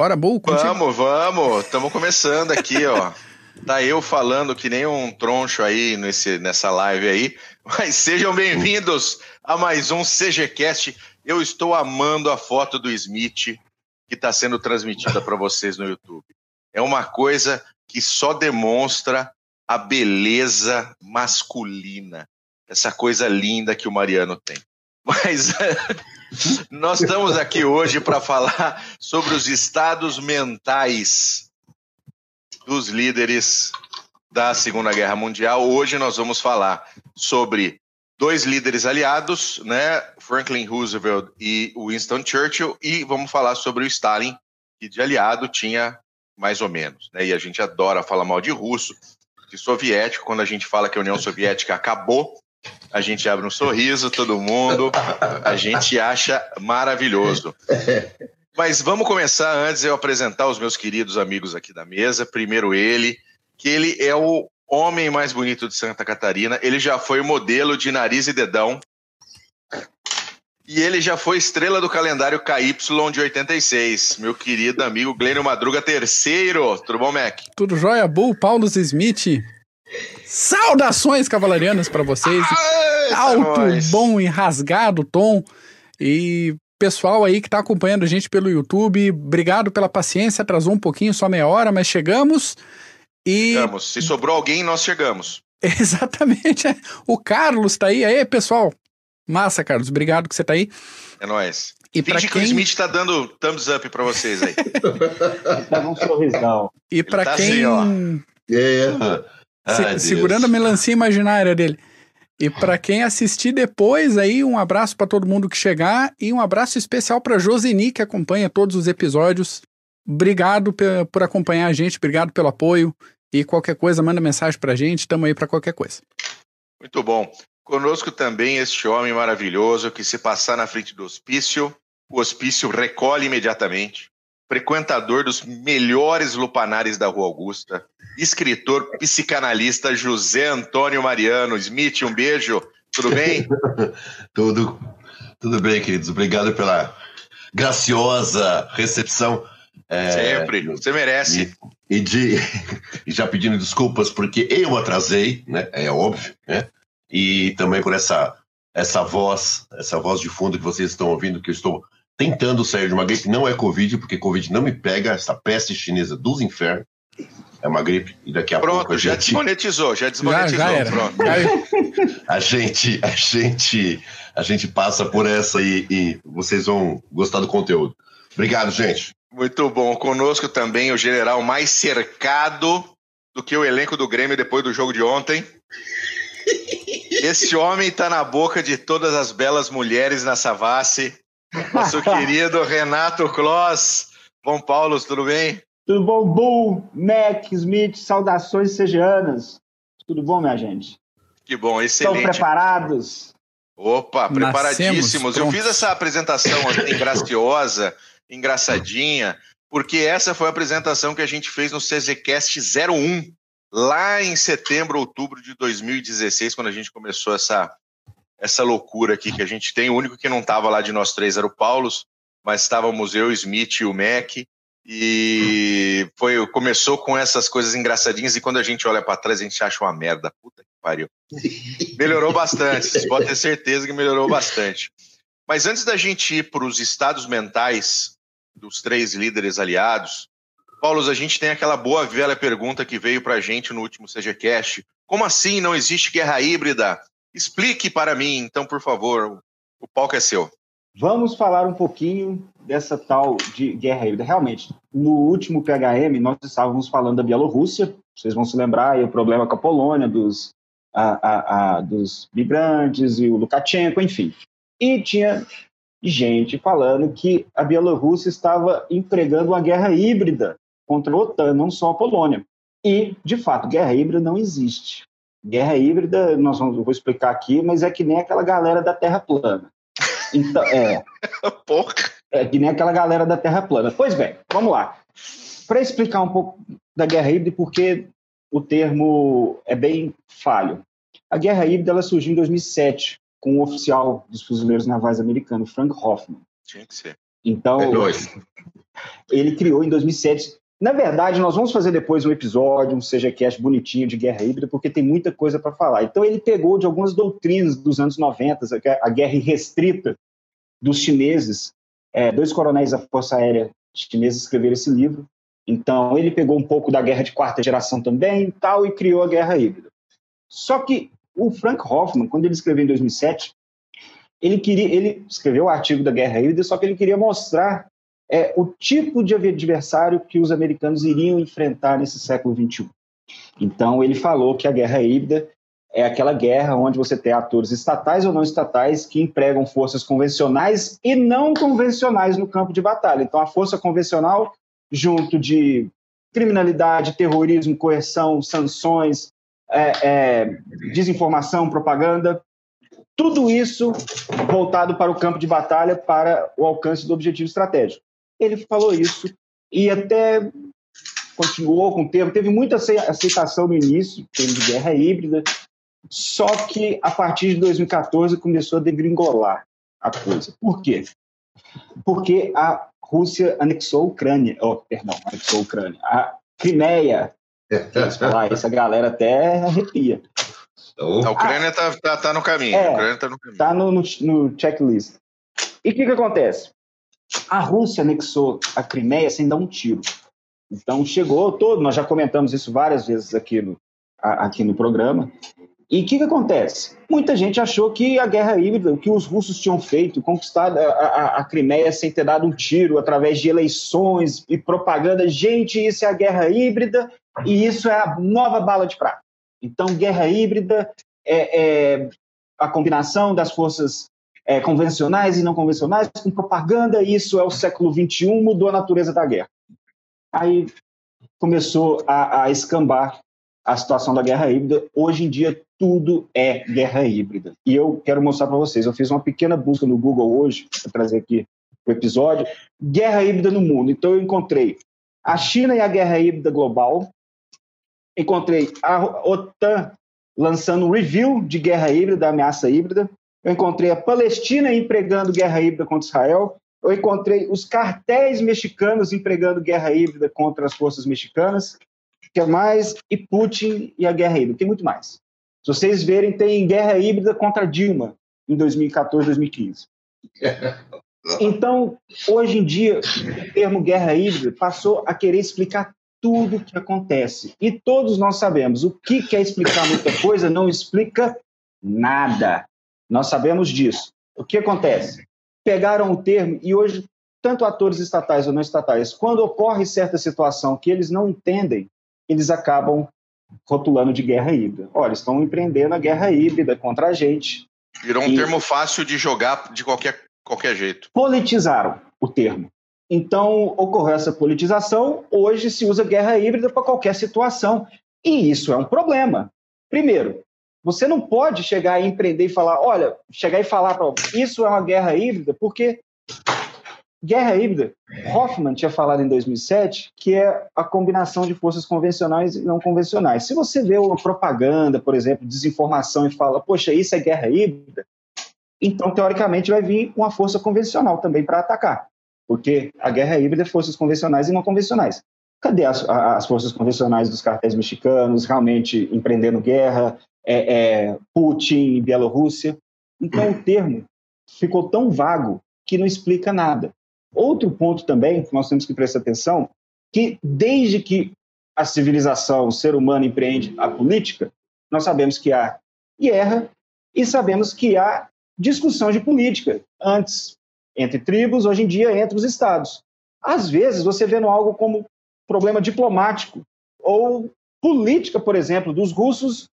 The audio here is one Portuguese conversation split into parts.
Bora, Bull, contigo. Vamos, vamos. Estamos começando aqui, ó. Tá eu falando que nem um troncho aí nesse, nessa live aí. Mas sejam bem-vindos a mais um CGCast. Eu estou amando a foto do Smith que está sendo transmitida para vocês no YouTube. É uma coisa que só demonstra a beleza masculina, essa coisa linda que o Mariano tem. Mas nós estamos aqui hoje para falar sobre os estados mentais dos líderes da Segunda Guerra Mundial. Hoje nós vamos falar sobre dois líderes aliados, né, Franklin Roosevelt e Winston Churchill, e vamos falar sobre o Stalin, que de aliado tinha mais ou menos, né? E a gente adora falar mal de russo, de soviético, quando a gente fala que a União Soviética acabou, a gente abre um sorriso, todo mundo, a gente acha maravilhoso. Mas vamos começar antes eu apresentar os meus queridos amigos aqui da mesa. Primeiro ele, que ele é o homem mais bonito de Santa Catarina. Ele já foi modelo de nariz e dedão. E ele já foi estrela do calendário KY de 86. Meu querido amigo Glênio Madruga, terceiro. Tudo bom, Mac? Tudo jóia, Bull, Paulo Smith. Saudações cavalarianas para vocês. Aê, Alto, é bom e rasgado tom. E pessoal aí que está acompanhando a gente pelo YouTube, obrigado pela paciência. Atrasou um pouquinho, só meia hora, mas chegamos. E... Chegamos. Se sobrou alguém, nós chegamos. Exatamente. O Carlos está aí. Aí, pessoal. Massa, Carlos. Obrigado que você está aí. É nóis. E que quem... o Smith está dando thumbs up para vocês aí. Dá um sorrisão. E para tá quem... Assim, ó. Yeah. Se, segurando a melancia imaginária dele. E para quem assistir depois aí, um abraço para todo mundo que chegar e um abraço especial para Joseni que acompanha todos os episódios. Obrigado por acompanhar a gente, obrigado pelo apoio e qualquer coisa manda mensagem para a gente, estamos aí para qualquer coisa. Muito bom. Conosco também este homem maravilhoso que se passar na frente do hospício, o hospício recolhe imediatamente frequentador dos melhores lupanares da Rua Augusta, escritor, psicanalista José Antônio Mariano. Smith, um beijo. Tudo bem? tudo, tudo bem, queridos. Obrigado pela graciosa recepção. É, Sempre, você merece. E, e de, e já pedindo desculpas porque eu atrasei, né? É óbvio, né? E também por essa, essa voz, essa voz de fundo que vocês estão ouvindo, que eu estou tentando sair de uma gripe. Não é Covid, porque Covid não me pega, essa peste chinesa dos infernos. É uma gripe e daqui a pronto, pouco a já gente... desmonetizou, já desmonetizou. Já, já era. Pronto. a gente, a gente, a gente passa por essa e, e vocês vão gostar do conteúdo. Obrigado, gente. Muito bom. Conosco também o general mais cercado do que o elenco do Grêmio depois do jogo de ontem. Esse homem está na boca de todas as belas mulheres na Savassi. Nosso querido Renato Kloss. Bom, Paulo, tudo bem? Tudo bom, Bull, Mac, Smith, saudações sejanas. Tudo bom, minha gente? Que bom, excelente. Estão preparados? Opa, preparadíssimos. Eu fiz essa apresentação assim, graciosa, engraçadinha, porque essa foi a apresentação que a gente fez no CZCast 01, lá em setembro, outubro de 2016, quando a gente começou essa essa loucura aqui que a gente tem. O único que não estava lá de nós três era o Paulo, mas estávamos eu, Smith e o Mac. E foi, começou com essas coisas engraçadinhas e quando a gente olha para trás a gente acha uma merda. Puta que pariu. Melhorou bastante, vocês podem ter certeza que melhorou bastante. Mas antes da gente ir para os estados mentais dos três líderes aliados, Paulo, a gente tem aquela boa velha pergunta que veio para a gente no último CGCast. Como assim não existe guerra híbrida? Explique para mim, então, por favor. O palco é seu. Vamos falar um pouquinho dessa tal de guerra híbrida. Realmente, no último PHM, nós estávamos falando da Bielorrússia. Vocês vão se lembrar aí o problema com a Polônia, dos, a, a, a, dos migrantes e o Lukashenko, enfim. E tinha gente falando que a Bielorrússia estava empregando uma guerra híbrida contra a OTAN, não só a Polônia. E, de fato, guerra híbrida não existe. Guerra híbrida, nós vamos, eu vou explicar aqui, mas é que nem aquela galera da Terra plana. Então, é. Porra. É que nem aquela galera da Terra plana. Pois bem, vamos lá. Para explicar um pouco da guerra híbrida, porque o termo é bem falho. A guerra híbrida ela surgiu em 2007 com o oficial dos fuzileiros navais americanos, Frank Hoffman. Tinha que ser. Então, é. Ele criou em 2007. Na verdade, nós vamos fazer depois um episódio, um CGCast bonitinho de guerra híbrida, porque tem muita coisa para falar. Então, ele pegou de algumas doutrinas dos anos 90, a guerra restrita dos chineses. É, dois coronéis da Força Aérea chineses escreveram esse livro. Então, ele pegou um pouco da guerra de quarta geração também tal, e criou a guerra híbrida. Só que o Frank Hoffman, quando ele escreveu em 2007, ele queria, ele escreveu o artigo da guerra híbrida, só que ele queria mostrar é, o tipo de adversário que os americanos iriam enfrentar nesse século XXI. Então ele falou que a guerra híbrida é aquela guerra onde você tem atores estatais ou não estatais que empregam forças convencionais e não convencionais no campo de batalha. Então a força convencional, junto de criminalidade, terrorismo, coerção, sanções, é, é, desinformação, propaganda, tudo isso voltado para o campo de batalha, para o alcance do objetivo estratégico. Ele falou isso e até continuou com o termo, teve muita aceitação no início, termo de guerra híbrida, só que a partir de 2014 começou a degringolar a coisa. Por quê? Porque a Rússia anexou a Ucrânia, oh, perdão, anexou a Ucrânia, a Crimeia. Falar, essa galera até arrepia. Oh. A Ucrânia está ah, tá, tá no caminho. É, a Ucrânia tá no caminho. Tá no, no, no checklist. E o que, que acontece? A Rússia anexou a Crimeia sem dar um tiro. Então chegou todo, nós já comentamos isso várias vezes aqui no, aqui no programa. E o que, que acontece? Muita gente achou que a guerra híbrida, o que os russos tinham feito, conquistado a, a, a, Crimeia sem ter dado um tiro, através de eleições e propaganda, gente, isso é a guerra híbrida e isso é a nova bala de prata. Então, guerra híbrida é, é a combinação das forças é, convencionais e não convencionais com propaganda. Isso é o século XXI, mudou a natureza da guerra. Aí começou a, a escambar a situação da guerra híbrida. Hoje em dia, tudo é guerra híbrida. E eu quero mostrar para vocês. Eu fiz uma pequena busca no Google hoje, para trazer aqui o episódio. Guerra híbrida no mundo. Então, eu encontrei a China e a guerra híbrida global, encontrei a OTAN lançando um review de guerra híbrida, ameaça híbrida. Eu encontrei a Palestina empregando guerra híbrida contra Israel. Eu encontrei os cartéis mexicanos empregando guerra híbrida contra as forças mexicanas. Que é mais? E Putin e a guerra híbrida. Tem muito mais. Se vocês verem, tem guerra híbrida contra Dilma em 2014, 2015. Então, hoje em dia, o termo guerra híbrida passou a querer explicar tudo o que acontece. E todos nós sabemos, o que quer explicar muita coisa não explica nada. Nós sabemos disso. O que acontece? Pegaram o termo e hoje, tanto atores estatais ou não estatais, quando ocorre certa situação que eles não entendem, eles acabam rotulando de guerra híbrida. Olha, estão empreendendo a guerra híbrida contra a gente. Virou um e... termo fácil de jogar de qualquer, qualquer jeito. Politizaram o termo. Então, ocorreu essa politização. Hoje se usa guerra híbrida para qualquer situação. E isso é um problema. Primeiro, você não pode chegar e empreender e falar, olha, chegar e falar para isso é uma guerra híbrida, porque guerra híbrida, Hoffman tinha falado em 2007 que é a combinação de forças convencionais e não convencionais. Se você vê uma propaganda, por exemplo, desinformação e fala, poxa, isso é guerra híbrida, então teoricamente vai vir uma força convencional também para atacar. Porque a guerra híbrida é forças convencionais e não convencionais. Cadê as, as forças convencionais dos cartéis mexicanos realmente empreendendo guerra? É, é, Putin, Bielorrússia? Então o termo ficou tão vago que não explica nada. Outro ponto também que nós temos que prestar atenção, que desde que a civilização, o ser humano empreende a política, nós sabemos que há guerra e sabemos que há discussão de política. Antes, entre tribos, hoje em dia entre os estados. Às vezes você vê algo como problema diplomático ou política, por exemplo, dos russos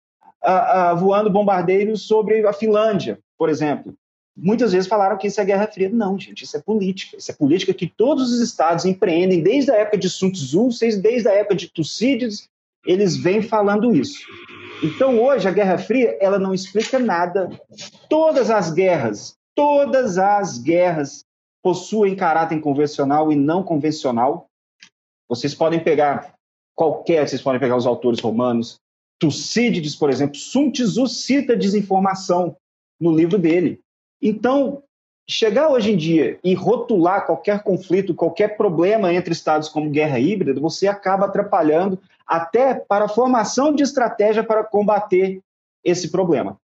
voando bombardeiros sobre a Finlândia, por exemplo. Muitas vezes falaram que isso é Guerra Fria. Não, gente, isso é política. Isso é política que todos os estados empreendem desde a época de Sun Tzu, desde a época de Tucídides, eles vêm falando isso. Então, hoje, a Guerra Fria, ela não explica nada. Todas as guerras todas as guerras possuem caráter convencional e não convencional. Vocês podem pegar qualquer, vocês podem pegar os autores romanos. Tucídides, por exemplo, Sun Tzu cita desinformação no livro dele. Então, chegar hoje em dia e rotular qualquer conflito, qualquer problema entre estados como guerra híbrida, você acaba atrapalhando até para a formação de estratégia para combater esse problema.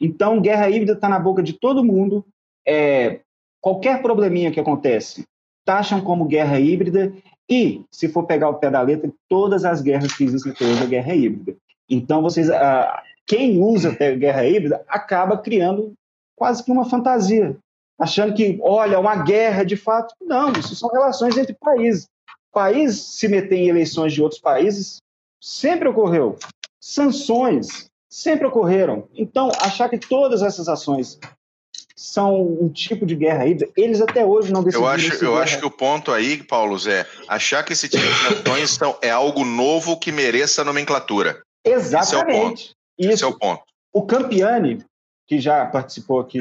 Então, guerra híbrida está na boca de todo mundo. É, qualquer probleminha que acontece, taxam como guerra híbrida e, se for pegar o pé da letra, todas as guerras que existem hoje é guerra híbrida. Então, vocês, ah, quem usa guerra híbrida acaba criando quase que uma fantasia, achando que, olha, uma guerra de fato. Não, isso são relações entre países. País se meter em eleições de outros países sempre ocorreu. Sanções sempre ocorreram. Então, achar que todas essas ações são um tipo de guerra híbrida, eles até hoje não decidiram. Eu acho, eu acho que o ponto aí, Paulo Zé, achar que esse tipo de ações são, é algo novo que mereça nomenclatura. Exatamente. Esse é o ponto. Esse é o ponto. O Campiani, que já participou aqui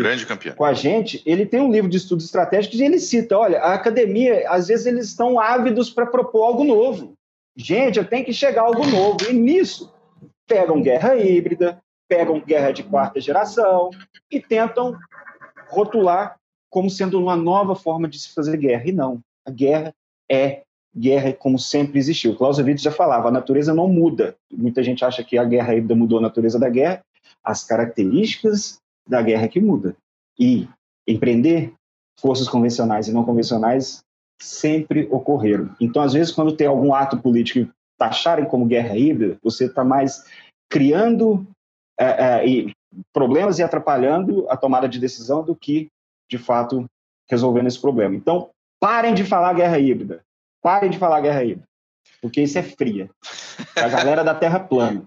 com a gente, ele tem um livro de estudos estratégicos e ele cita: olha, a academia, às vezes, eles estão ávidos para propor algo novo. Gente, eu tenho que chegar a algo novo. E nisso, pegam guerra híbrida, pegam guerra de quarta geração e tentam rotular como sendo uma nova forma de se fazer guerra. E não, a guerra é guerra como sempre existiu. Clausewitz já falava, a natureza não muda. Muita gente acha que a guerra híbrida mudou a natureza da guerra. As características da guerra que muda. E empreender forças convencionais e não convencionais sempre ocorreram. Então, às vezes, quando tem algum ato político que taxarem como guerra híbrida, você está mais criando é, é, e problemas e atrapalhando a tomada de decisão do que, de fato, resolvendo esse problema. Então, parem de falar guerra híbrida. Parem de falar guerra híbrida. Porque isso é fria. A galera da Terra plana.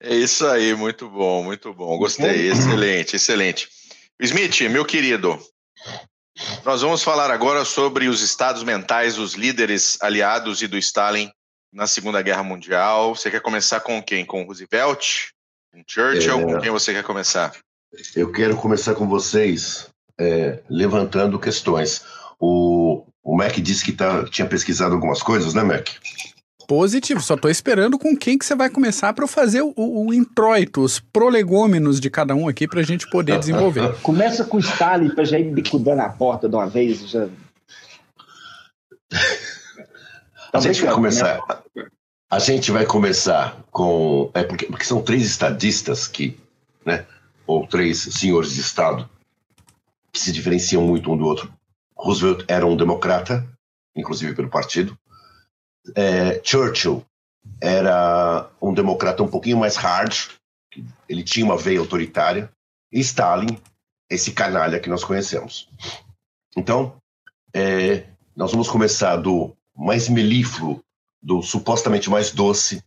É isso aí, muito bom, muito bom. Gostei, excelente, excelente. Smith, meu querido, nós vamos falar agora sobre os estados mentais dos líderes aliados e do Stalin na Segunda Guerra Mundial. Você quer começar com quem? Com Roosevelt? Com Churchill? É... Com quem você quer começar? Eu quero começar com vocês é, levantando questões. O, o Mac disse que tá, tinha pesquisado algumas coisas, né, Mac? Positivo, só estou esperando com quem que você vai começar para fazer o, o, introito, os prolegômenos de cada um aqui para a gente poder desenvolver. Começa com o Stalin para já ir bicudando a porta de uma vez. Já... a gente vai começar. A gente vai começar com. É porque, porque são três estadistas que, né? Ou três senhores de Estado que se diferenciam muito um do outro. Roosevelt era um democrata, inclusive pelo partido. É, Churchill era um democrata um pouquinho mais hard, ele tinha uma veia autoritária, e Stalin, esse canalha que nós conhecemos. Então, é, nós vamos começar do mais melífluo, do supostamente mais doce,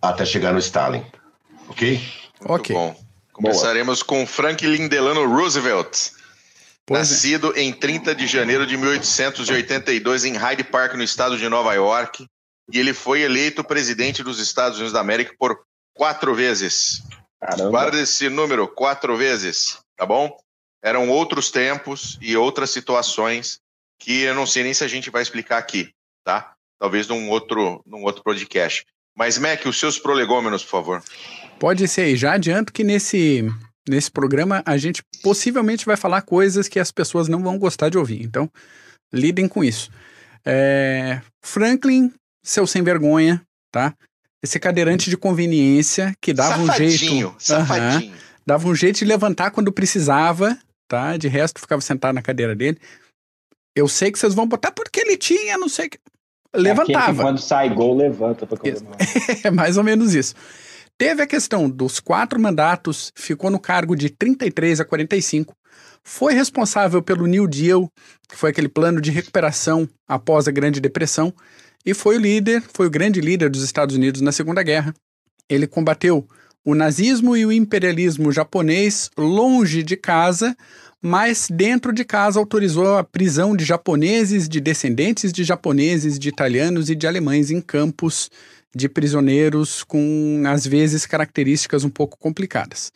até chegar no Stalin. Ok? Muito ok. Bom. Começaremos Boa. com Franklin Delano Roosevelt. Pois é. Nascido é. em 30 de janeiro de 1882 em Hyde Park, no estado de Nova York, e ele foi eleito presidente dos Estados Unidos da América por quatro vezes. Caramba. Guarda esse número, quatro vezes, tá bom? Eram outros tempos e outras situações que eu não sei nem se a gente vai explicar aqui, tá? Talvez num outro, num outro podcast. Mas, Mac, os seus prolegômenos, por favor. Pode ser. Já adianto que nesse nesse programa a gente possivelmente vai falar coisas que as pessoas não vão gostar de ouvir. Então, lidem com isso. É, Franklin, seu sem vergonha, tá? Esse cadeirante de conveniência que dava safadinho, um jeito. Safadinho. Uh -huh, dava um jeito de levantar quando precisava, tá? De resto, ficava sentado na cadeira dele. Eu sei que vocês vão botar porque ele tinha, não sei que. Levantava. É quando sai gol, levanta pra É mais ou menos isso. Teve a questão dos quatro mandatos, ficou no cargo de 33 a 45, foi responsável pelo New Deal, que foi aquele plano de recuperação após a Grande Depressão, e foi o líder, foi o grande líder dos Estados Unidos na Segunda Guerra. Ele combateu o nazismo e o imperialismo japonês longe de casa, mas dentro de casa autorizou a prisão de japoneses, de descendentes de japoneses, de italianos e de alemães em campos de prisioneiros com, às vezes, características um pouco complicadas.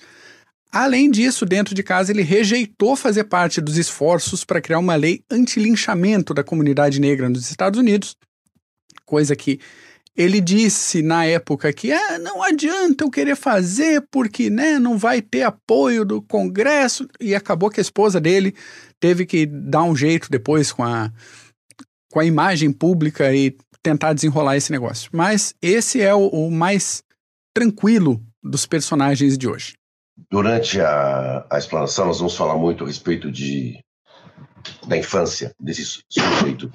Além disso, dentro de casa, ele rejeitou fazer parte dos esforços para criar uma lei anti-linchamento da comunidade negra nos Estados Unidos, coisa que ele disse na época que ah, não adianta eu querer fazer porque né, não vai ter apoio do Congresso. E acabou que a esposa dele teve que dar um jeito depois com a, com a imagem pública e tentar desenrolar esse negócio. Mas esse é o, o mais tranquilo dos personagens de hoje. Durante a, a explanação, nós vamos falar muito a respeito de, da infância desse sujeito.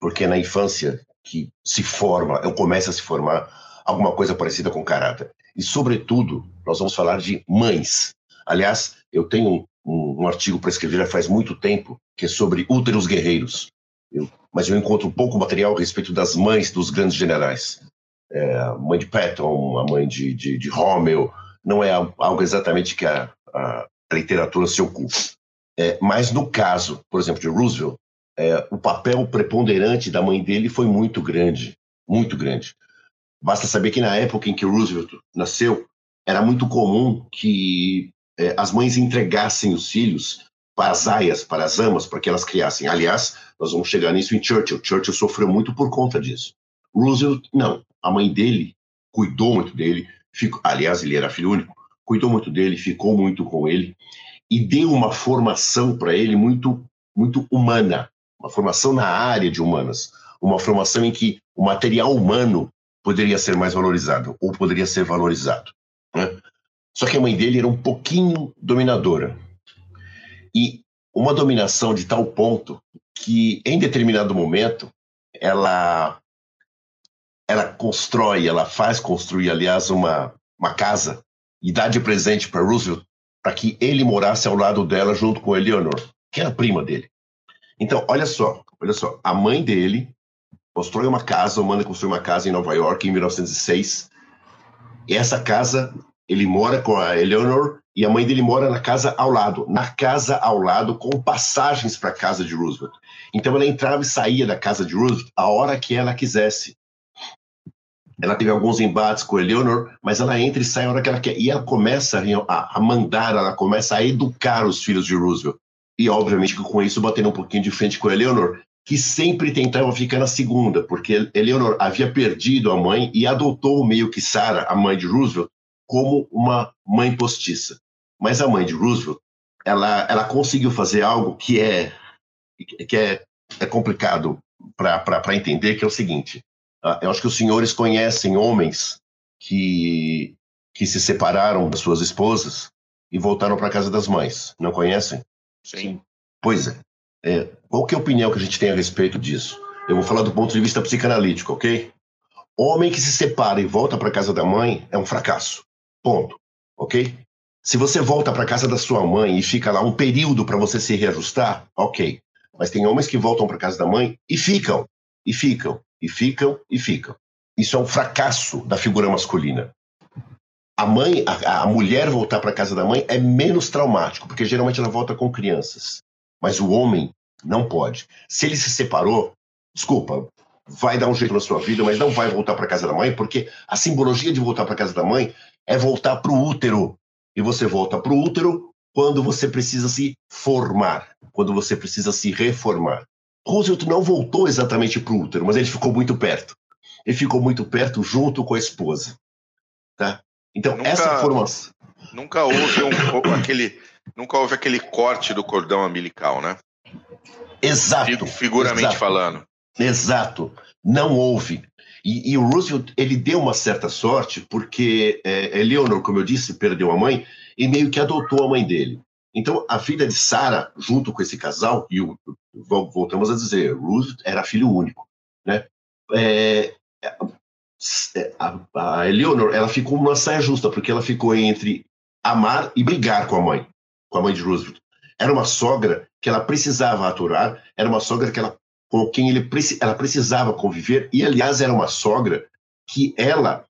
Porque na infância que se forma, ou começa a se formar, alguma coisa parecida com caráter. E, sobretudo, nós vamos falar de mães. Aliás, eu tenho um, um artigo para escrever já faz muito tempo, que é sobre úteros guerreiros. Eu, mas eu encontro pouco material a respeito das mães dos grandes generais. É, a mãe de Patton, a mãe de, de, de Rommel, não é algo exatamente que a, a literatura se ocupa. É, mas no caso, por exemplo, de Roosevelt, é, o papel preponderante da mãe dele foi muito grande, muito grande. Basta saber que na época em que Roosevelt nasceu, era muito comum que é, as mães entregassem os filhos para as aias, para as amas, para que elas criassem. Aliás, nós vamos chegar nisso em Churchill. Churchill sofreu muito por conta disso. Roosevelt, não. A mãe dele cuidou muito dele. Ficou, aliás, ele era filho único. Cuidou muito dele, ficou muito com ele e deu uma formação para ele muito, muito humana, uma formação na área de humanas, uma formação em que o material humano poderia ser mais valorizado ou poderia ser valorizado. Né? Só que a mãe dele era um pouquinho dominadora. E uma dominação de tal ponto que, em determinado momento, ela, ela constrói, ela faz construir, aliás, uma, uma casa e dá de presente para Roosevelt para que ele morasse ao lado dela junto com Eleanor, que era prima dele. Então, olha só, olha só, a mãe dele constrói uma casa, manda construir uma casa em Nova York em 1906. E essa casa, ele mora com a Eleanor e a mãe dele mora na casa ao lado, na casa ao lado, com passagens para a casa de Roosevelt. Então ela entrava e saía da casa de Roosevelt a hora que ela quisesse. Ela teve alguns embates com Eleanor, mas ela entra e sai a hora que ela quer. E ela começa a, mandar, ela começa a educar os filhos de Roosevelt e obviamente com isso batendo um pouquinho de frente com Eleanor, que sempre tentava ficar na segunda, porque Eleanor havia perdido a mãe e adotou meio que Sarah, a mãe de Roosevelt, como uma mãe postiça. Mas a mãe de Roosevelt, ela, ela conseguiu fazer algo que é que é, é complicado para entender, que é o seguinte. Uh, eu acho que os senhores conhecem homens que, que se separaram das suas esposas e voltaram para a casa das mães. Não conhecem? Sim. Pois é. é. Qual que é a opinião que a gente tem a respeito disso? Eu vou falar do ponto de vista psicanalítico, ok? Homem que se separa e volta para casa da mãe é um fracasso. Ponto. Ok? Se você volta para casa da sua mãe e fica lá um período para você se reajustar, ok. Mas tem homens que voltam para casa da mãe e ficam, e ficam, e ficam, e ficam. Isso é um fracasso da figura masculina a mãe, a, a mulher voltar para casa da mãe é menos traumático, porque geralmente ela volta com crianças. Mas o homem não pode. Se ele se separou, desculpa, vai dar um jeito na sua vida, mas não vai voltar para casa da mãe, porque a simbologia de voltar para casa da mãe é voltar para o útero. E você volta para o útero quando você precisa se formar, quando você precisa se reformar. Roosevelt não voltou exatamente para o útero, mas ele ficou muito perto. Ele ficou muito perto junto com a esposa. Tá? Então, nunca, essa formação. Nunca houve um, aquele. Nunca houve aquele corte do cordão umbilical, né? Exato. Figuramente exato, falando. Exato. Não houve. E, e, o Roosevelt, ele deu uma certa sorte, porque é, Eleanor, como eu disse, perdeu a mãe e meio que adotou a mãe dele. Então, a filha de Sarah, junto com esse casal, e o, voltamos a dizer, Roosevelt era filho único, né? É, é, a, a Eleanor, ela ficou numa saia justa, porque ela ficou entre amar e brigar com a mãe, com a mãe de Roosevelt. Era uma sogra que ela precisava aturar, era uma sogra que ela, com quem ele, ela precisava conviver, e aliás era uma sogra que ela,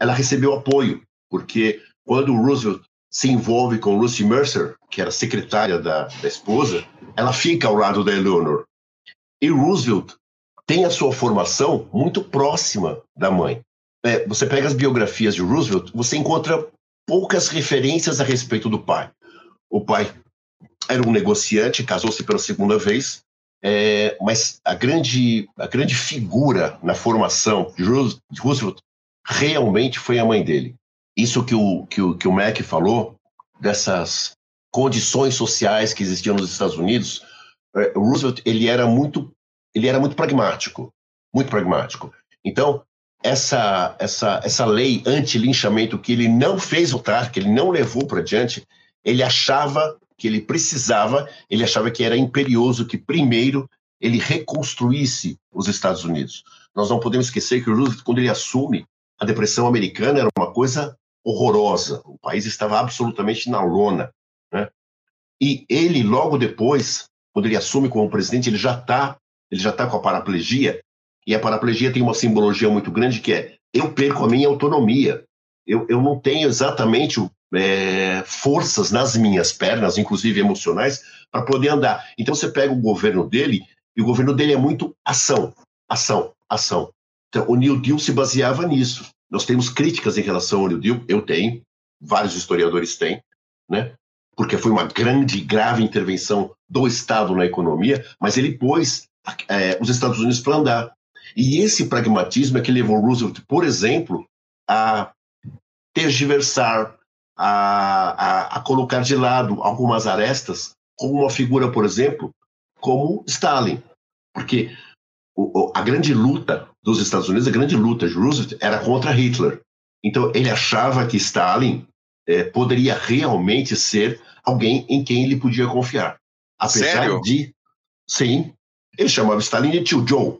ela recebeu apoio, porque quando Roosevelt se envolve com Lucy Mercer, que era secretária da, da esposa, ela fica ao lado da Eleanor. E Roosevelt tem a sua formação muito próxima da mãe. É, você pega as biografias de Roosevelt, você encontra poucas referências a respeito do pai. O pai era um negociante, casou-se pela segunda vez, é, mas a grande, a grande figura na formação de Roosevelt realmente foi a mãe dele. Isso que o, que o, que o Mac falou, dessas condições sociais que existiam nos Estados Unidos, é, Roosevelt ele era muito ele era muito pragmático, muito pragmático. Então essa essa essa lei anti-linchamento que ele não fez votar, que ele não levou para diante, ele achava que ele precisava, ele achava que era imperioso que primeiro ele reconstruísse os Estados Unidos. Nós não podemos esquecer que o Roosevelt, quando ele assume, a depressão americana era uma coisa horrorosa. O país estava absolutamente na lona. Né? E ele, logo depois, quando ele assume como presidente, ele já está ele já tá com a paraplegia, e a paraplegia tem uma simbologia muito grande que é eu perco a minha autonomia. Eu, eu não tenho exatamente é, forças nas minhas pernas, inclusive emocionais, para poder andar. Então você pega o governo dele, e o governo dele é muito ação, ação, ação. Então, o New Deal se baseava nisso. Nós temos críticas em relação ao New Deal, eu tenho, vários historiadores têm, né? porque foi uma grande e grave intervenção do Estado na economia, mas ele pôs é, os Estados Unidos para andar. E esse pragmatismo é que levou Roosevelt, por exemplo, a tergiversar, a, a, a colocar de lado algumas arestas, como uma figura, por exemplo, como Stalin. Porque a grande luta dos Estados Unidos, a grande luta de Roosevelt era contra Hitler. Então ele achava que Stalin é, poderia realmente ser alguém em quem ele podia confiar. Apesar Sério? de. Sim. Ele chamava Stalin de tio Joe.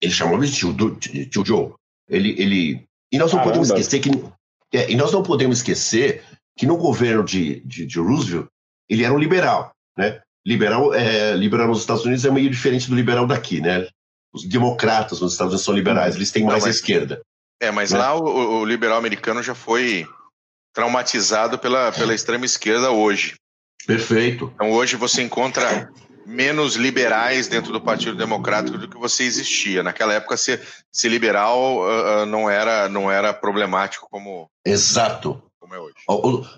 Ele chamava de tio, tio Joe. Ele, ele... E nós não Caramba. podemos esquecer que. É, e nós não podemos esquecer que no governo de, de, de Roosevelt ele era um liberal, né? Liberal, é, liberal nos Estados Unidos é meio diferente do liberal daqui, né? Os democratas nos Estados Unidos são liberais, eles têm mais não, mas, esquerda. É, mas né? lá o, o, liberal americano já foi traumatizado pela, pela extrema esquerda hoje. Perfeito. Então hoje você encontra menos liberais dentro do Partido Democrático do que você existia. Naquela época, ser, ser liberal uh, não, era, não era problemático como, Exato. como é hoje.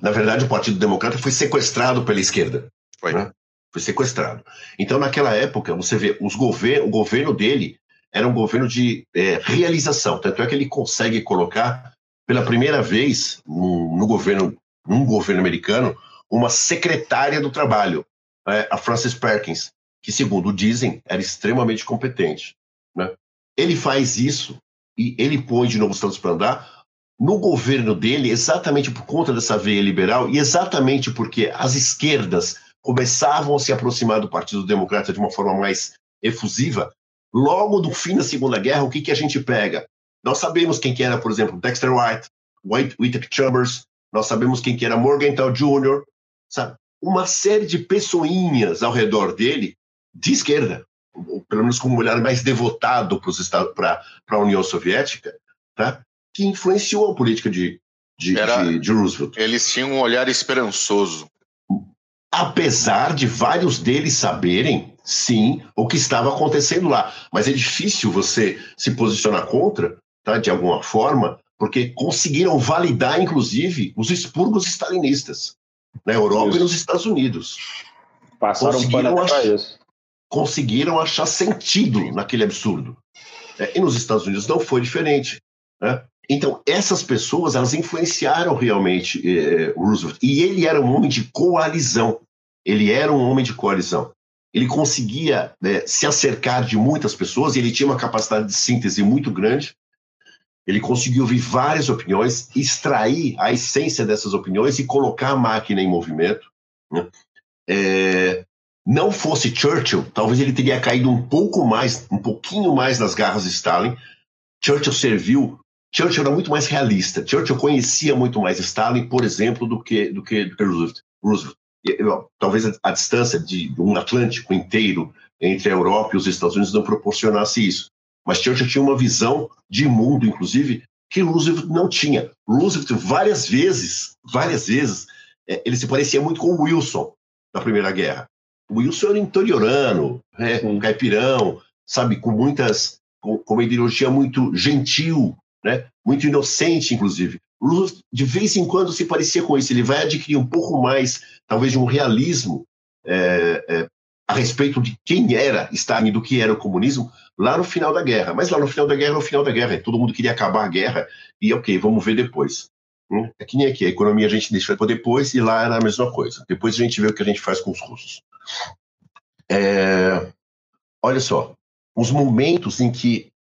Na verdade, o Partido Democrático foi sequestrado pela esquerda. Foi. Né? Foi sequestrado. Então, naquela época, você vê, os gover o governo dele era um governo de é, realização. Tanto é que ele consegue colocar, pela primeira vez no, no governo, num governo americano, uma secretária do trabalho, é, a Frances Perkins, que, segundo dizem, era extremamente competente. Né? Ele faz isso e ele põe de novo os Estados para andar no governo dele, exatamente por conta dessa veia liberal e exatamente porque as esquerdas começavam a se aproximar do Partido Democrata de uma forma mais efusiva. Logo do fim da Segunda Guerra, o que, que a gente pega? Nós sabemos quem que era, por exemplo, Dexter White, White Whittaker Chambers, nós sabemos quem que era Morgenthau Jr., sabe? Uma série de pessoinhas ao redor dele de esquerda, pelo menos com um olhar mais devotado para a União Soviética, tá? que influenciou a política de, de, era, de, de Roosevelt. Eles tinham um olhar esperançoso apesar de vários deles saberem, sim, o que estava acontecendo lá. Mas é difícil você se posicionar contra, tá, de alguma forma, porque conseguiram validar, inclusive, os expurgos stalinistas na Europa isso. e nos Estados Unidos. Passaram conseguiram um achar, isso. Conseguiram achar sentido naquele absurdo. É, e nos Estados Unidos não foi diferente. Né? Então, essas pessoas, elas influenciaram realmente eh, Roosevelt. E ele era um homem de coalizão. Ele era um homem de coalizão. Ele conseguia né, se acercar de muitas pessoas, e ele tinha uma capacidade de síntese muito grande. Ele conseguiu ouvir várias opiniões, extrair a essência dessas opiniões e colocar a máquina em movimento. Né? É, não fosse Churchill, talvez ele teria caído um pouco mais, um pouquinho mais nas garras de Stalin. Churchill serviu Churchill era muito mais realista. Churchill conhecia muito mais Stalin, por exemplo, do que, do que, do que Roosevelt. Roosevelt. Talvez a, a, distância de um Atlântico inteiro entre a Europa e os Estados Unidos não proporcionasse isso. Mas Churchill tinha uma visão de mundo, inclusive, que Roosevelt não tinha. Roosevelt, várias vezes, várias vezes, é, ele se parecia muito com Wilson na Primeira Guerra. O Wilson era interiorano, né, caipirão, sabe, com muitas, com, com uma ideologia muito gentil, né? muito inocente, inclusive. Lula, de vez em quando, se parecia com isso. Ele vai adquirir um pouco mais, talvez, de um realismo é, é, a respeito de quem era Stalin, do que era o comunismo, lá no final da guerra. Mas lá no final da guerra, no final da guerra, todo mundo queria acabar a guerra e ok, vamos ver depois. Hum? É que nem aqui, a economia a gente deixa para depois e lá era a mesma coisa. Depois a gente vê o que a gente faz com os russos. É... Olha só, os momentos em que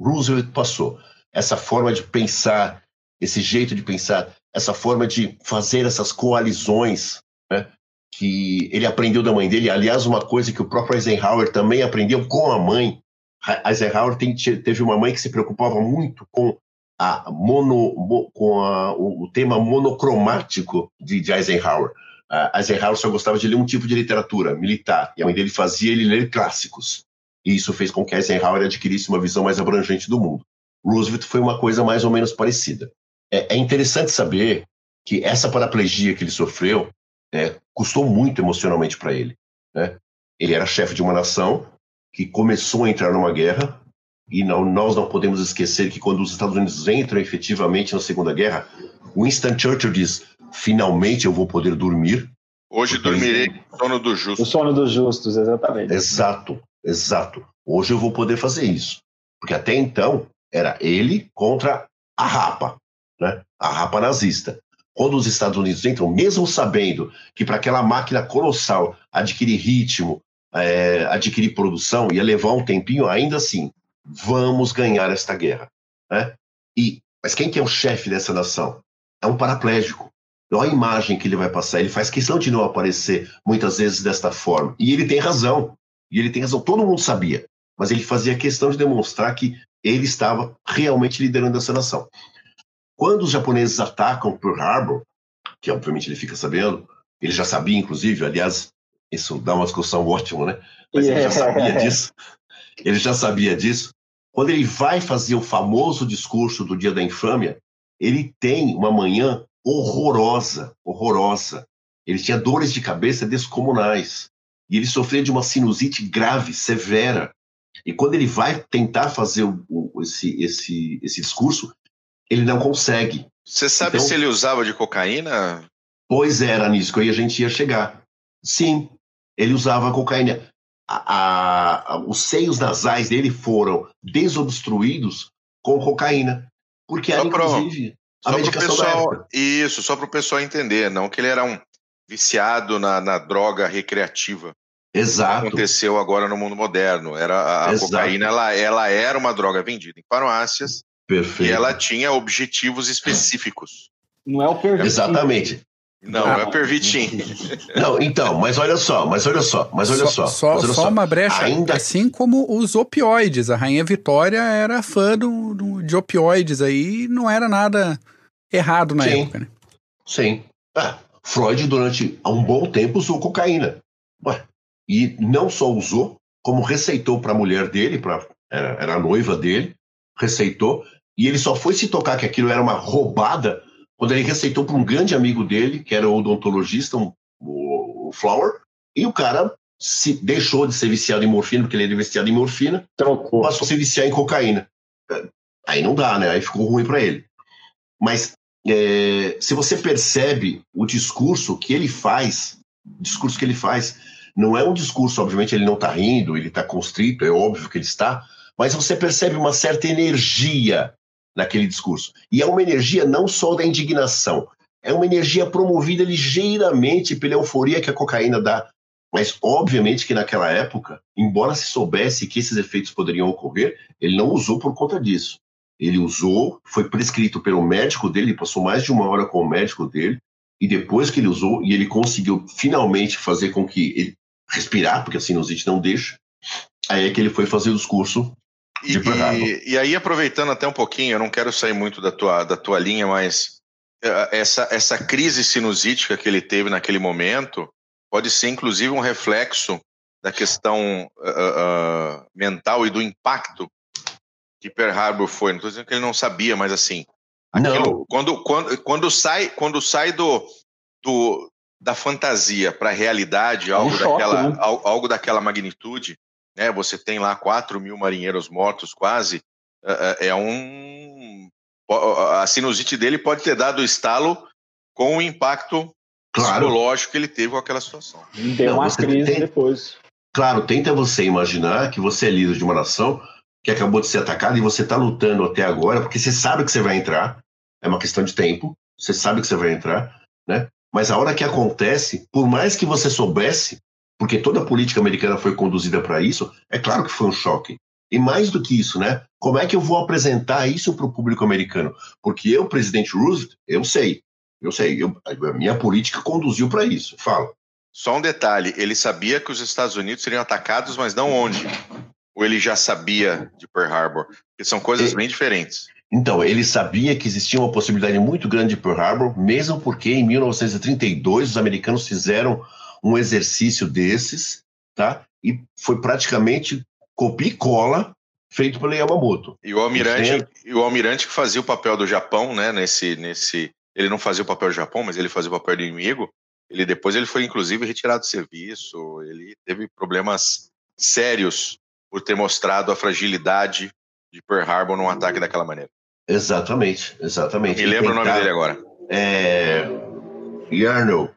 Roosevelt passou, essa forma de pensar, esse jeito de pensar, essa forma de fazer essas coalizões, né, que ele aprendeu da mãe dele. Aliás, uma coisa que o próprio Eisenhower também aprendeu com a mãe. Eisenhower tem, teve uma mãe que se preocupava muito com a mono, com a, o, tema monocromático de, de Eisenhower. Uh, Eisenhower só gostava de ler um tipo de literatura militar, e a mãe dele fazia ele ler clássicos. E isso fez com que Eisenhower adquirisse uma visão mais abrangente do mundo. Roosevelt foi uma coisa mais ou menos parecida. É, é interessante saber que essa paraplegia que ele sofreu é, custou muito emocionalmente para ele. Né? Ele era chefe de uma nação que começou a entrar numa guerra, e não, nós não podemos esquecer que quando os Estados Unidos entram efetivamente na Segunda Guerra, Winston Churchill diz: finalmente eu vou poder dormir. Hoje dormirei no sono dos justos. O sono dos justos, exatamente. Exato, exato. Hoje eu vou poder fazer isso. Porque até então era ele contra a rapa, né? a rapa nazista. Quando os Estados Unidos entram, mesmo sabendo que para aquela máquina colossal adquirir ritmo, é, adquirir produção, ia levar um tempinho, ainda assim, vamos ganhar esta guerra. Né? E, mas quem que é o chefe dessa nação? É um paraplégico. Olha a imagem que ele vai passar. Ele faz questão de não aparecer muitas vezes desta forma. E ele tem razão. E ele tem razão. Todo mundo sabia. Mas ele fazia questão de demonstrar que ele estava realmente liderando essa nação. Quando os japoneses atacam Pearl Harbor, que obviamente ele fica sabendo, ele já sabia, inclusive, aliás, isso dá uma discussão ótima, né? Mas ele já sabia disso. Ele já sabia disso. Quando ele vai fazer o famoso discurso do Dia da Infâmia, ele tem uma manhã horrorosa, horrorosa. Ele tinha dores de cabeça descomunais. E ele sofria de uma sinusite grave, severa. E quando ele vai tentar fazer o, o, esse, esse, esse discurso, ele não consegue. Você sabe então, se ele usava de cocaína? Pois era nisso que a gente ia chegar. Sim, ele usava cocaína. A, a, os seios nasais dele foram desobstruídos com cocaína. Porque era, inclusive, a só medicação pessoal, Isso, só para o pessoal entender, não que ele era um viciado na, na droga recreativa. Exato. Aconteceu agora no mundo moderno. Era a, cocaína, ela, ela era uma droga vendida em farmácias Perfeito. e ela tinha objetivos específicos. Não é o pervitin. Exatamente. Não, ah, é pervitin. Não, então, mas olha só, mas olha só, mas olha só. Só, só, só, uma brecha, Ainda... assim como os opioides. A Rainha Vitória era fã do, do de opioides aí, não era nada errado na Sim. época, né? Sim. Ah, Freud, durante um bom tempo, usou cocaína. Ué, e não só usou, como receitou para a mulher dele, pra, era, era a noiva dele, receitou, e ele só foi se tocar que aquilo era uma roubada quando ele receitou para um grande amigo dele, que era o odontologista, um, o, o Flower, e o cara se deixou de ser viciado em morfina, porque ele era viciado em morfina, Trocou. passou a se viciar em cocaína. Aí não dá, né? Aí ficou ruim para ele. Mas é, se você percebe o discurso que ele faz, o discurso que ele faz, não é um discurso, obviamente, ele não está rindo, ele está constrito, é óbvio que ele está, mas você percebe uma certa energia naquele discurso. E é uma energia não só da indignação, é uma energia promovida ligeiramente pela euforia que a cocaína dá. Mas, obviamente, que naquela época, embora se soubesse que esses efeitos poderiam ocorrer, ele não usou por conta disso. Ele usou, foi prescrito pelo médico dele, ele passou mais de uma hora com o médico dele, e depois que ele usou, e ele conseguiu finalmente fazer com que ele respirar, porque a sinusite não deixa. Aí é que ele foi fazer o discurso de e, e, aí, aproveitando até um pouquinho, eu não quero sair muito da tua, da tua linha, mas eh, essa, essa crise sinusítica que ele teve naquele momento pode ser, inclusive, um reflexo da questão uh, uh, mental e do impacto que Pearl Harbor foi. Não estou dizendo que ele não sabia, mas assim, aquilo, quando, quando, quando sai, quando sai do, do, da fantasia para a realidade, é algo, choque, daquela, né? algo daquela magnitude, né? Você tem lá 4 mil marinheiros mortos quase, é, é, é um... A sinusite dele pode ter dado estalo com o impacto claro. psicológico que ele teve com aquela situação. Deu uma crise tem... depois. Claro, tenta você imaginar que você é líder de uma nação que acabou de ser atacada e você está lutando até agora, porque você sabe que você vai entrar, é uma questão de tempo, você sabe que você vai entrar, né? Mas a hora que acontece, por mais que você soubesse, porque toda a política americana foi conduzida para isso, é claro que foi um choque. E mais do que isso, né? Como é que eu vou apresentar isso para o público americano? Porque eu, presidente Roosevelt, eu sei, eu sei, eu, a minha política conduziu para isso. Fala. Só um detalhe: ele sabia que os Estados Unidos seriam atacados, mas não onde? Ou ele já sabia de Pearl Harbor? Porque são coisas ele, bem diferentes. Então, ele sabia que existia uma possibilidade muito grande de Pearl Harbor, mesmo porque em 1932 os americanos fizeram um exercício desses, tá? E foi praticamente copia e cola feito pelo Yamamoto. E o almirante, e o almirante que fazia o papel do Japão, né? Nesse, nesse, ele não fazia o papel do Japão, mas ele fazia o papel do inimigo. Ele depois ele foi inclusive retirado do serviço. Ele teve problemas sérios por ter mostrado a fragilidade de Pearl Harbor num ataque daquela maneira. Exatamente, exatamente. Me lembra o nome dele agora. É... Yarno,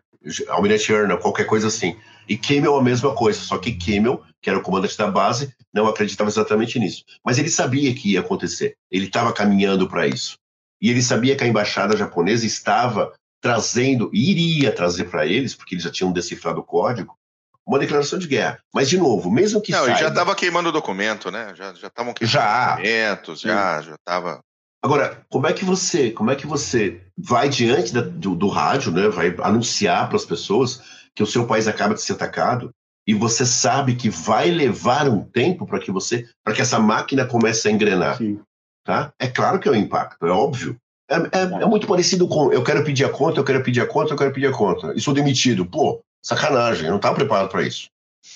Almirante Yarno, qualquer coisa assim. E Kimmel a mesma coisa, só que Kimmel, que era o comandante da base, não acreditava exatamente nisso. Mas ele sabia que ia acontecer. Ele estava caminhando para isso. E ele sabia que a embaixada japonesa estava trazendo, iria trazer para eles, porque eles já tinham decifrado o código, uma declaração de guerra. Mas, de novo, mesmo que. Não, saiba, já estava queimando o documento, né? Já estavam queimando já, documentos, já, já estava. Agora, como é que você, como é que você vai diante da, do, do rádio, né? Vai anunciar para as pessoas que o seu país acaba de ser atacado e você sabe que vai levar um tempo para que você, para que essa máquina comece a engrenar. Sim. Tá? É claro que é um impacto, é óbvio. É, é, é, muito parecido com eu quero pedir a conta, eu quero pedir a conta, eu quero pedir a conta. E sou demitido. Pô, sacanagem, eu não estava preparado para isso.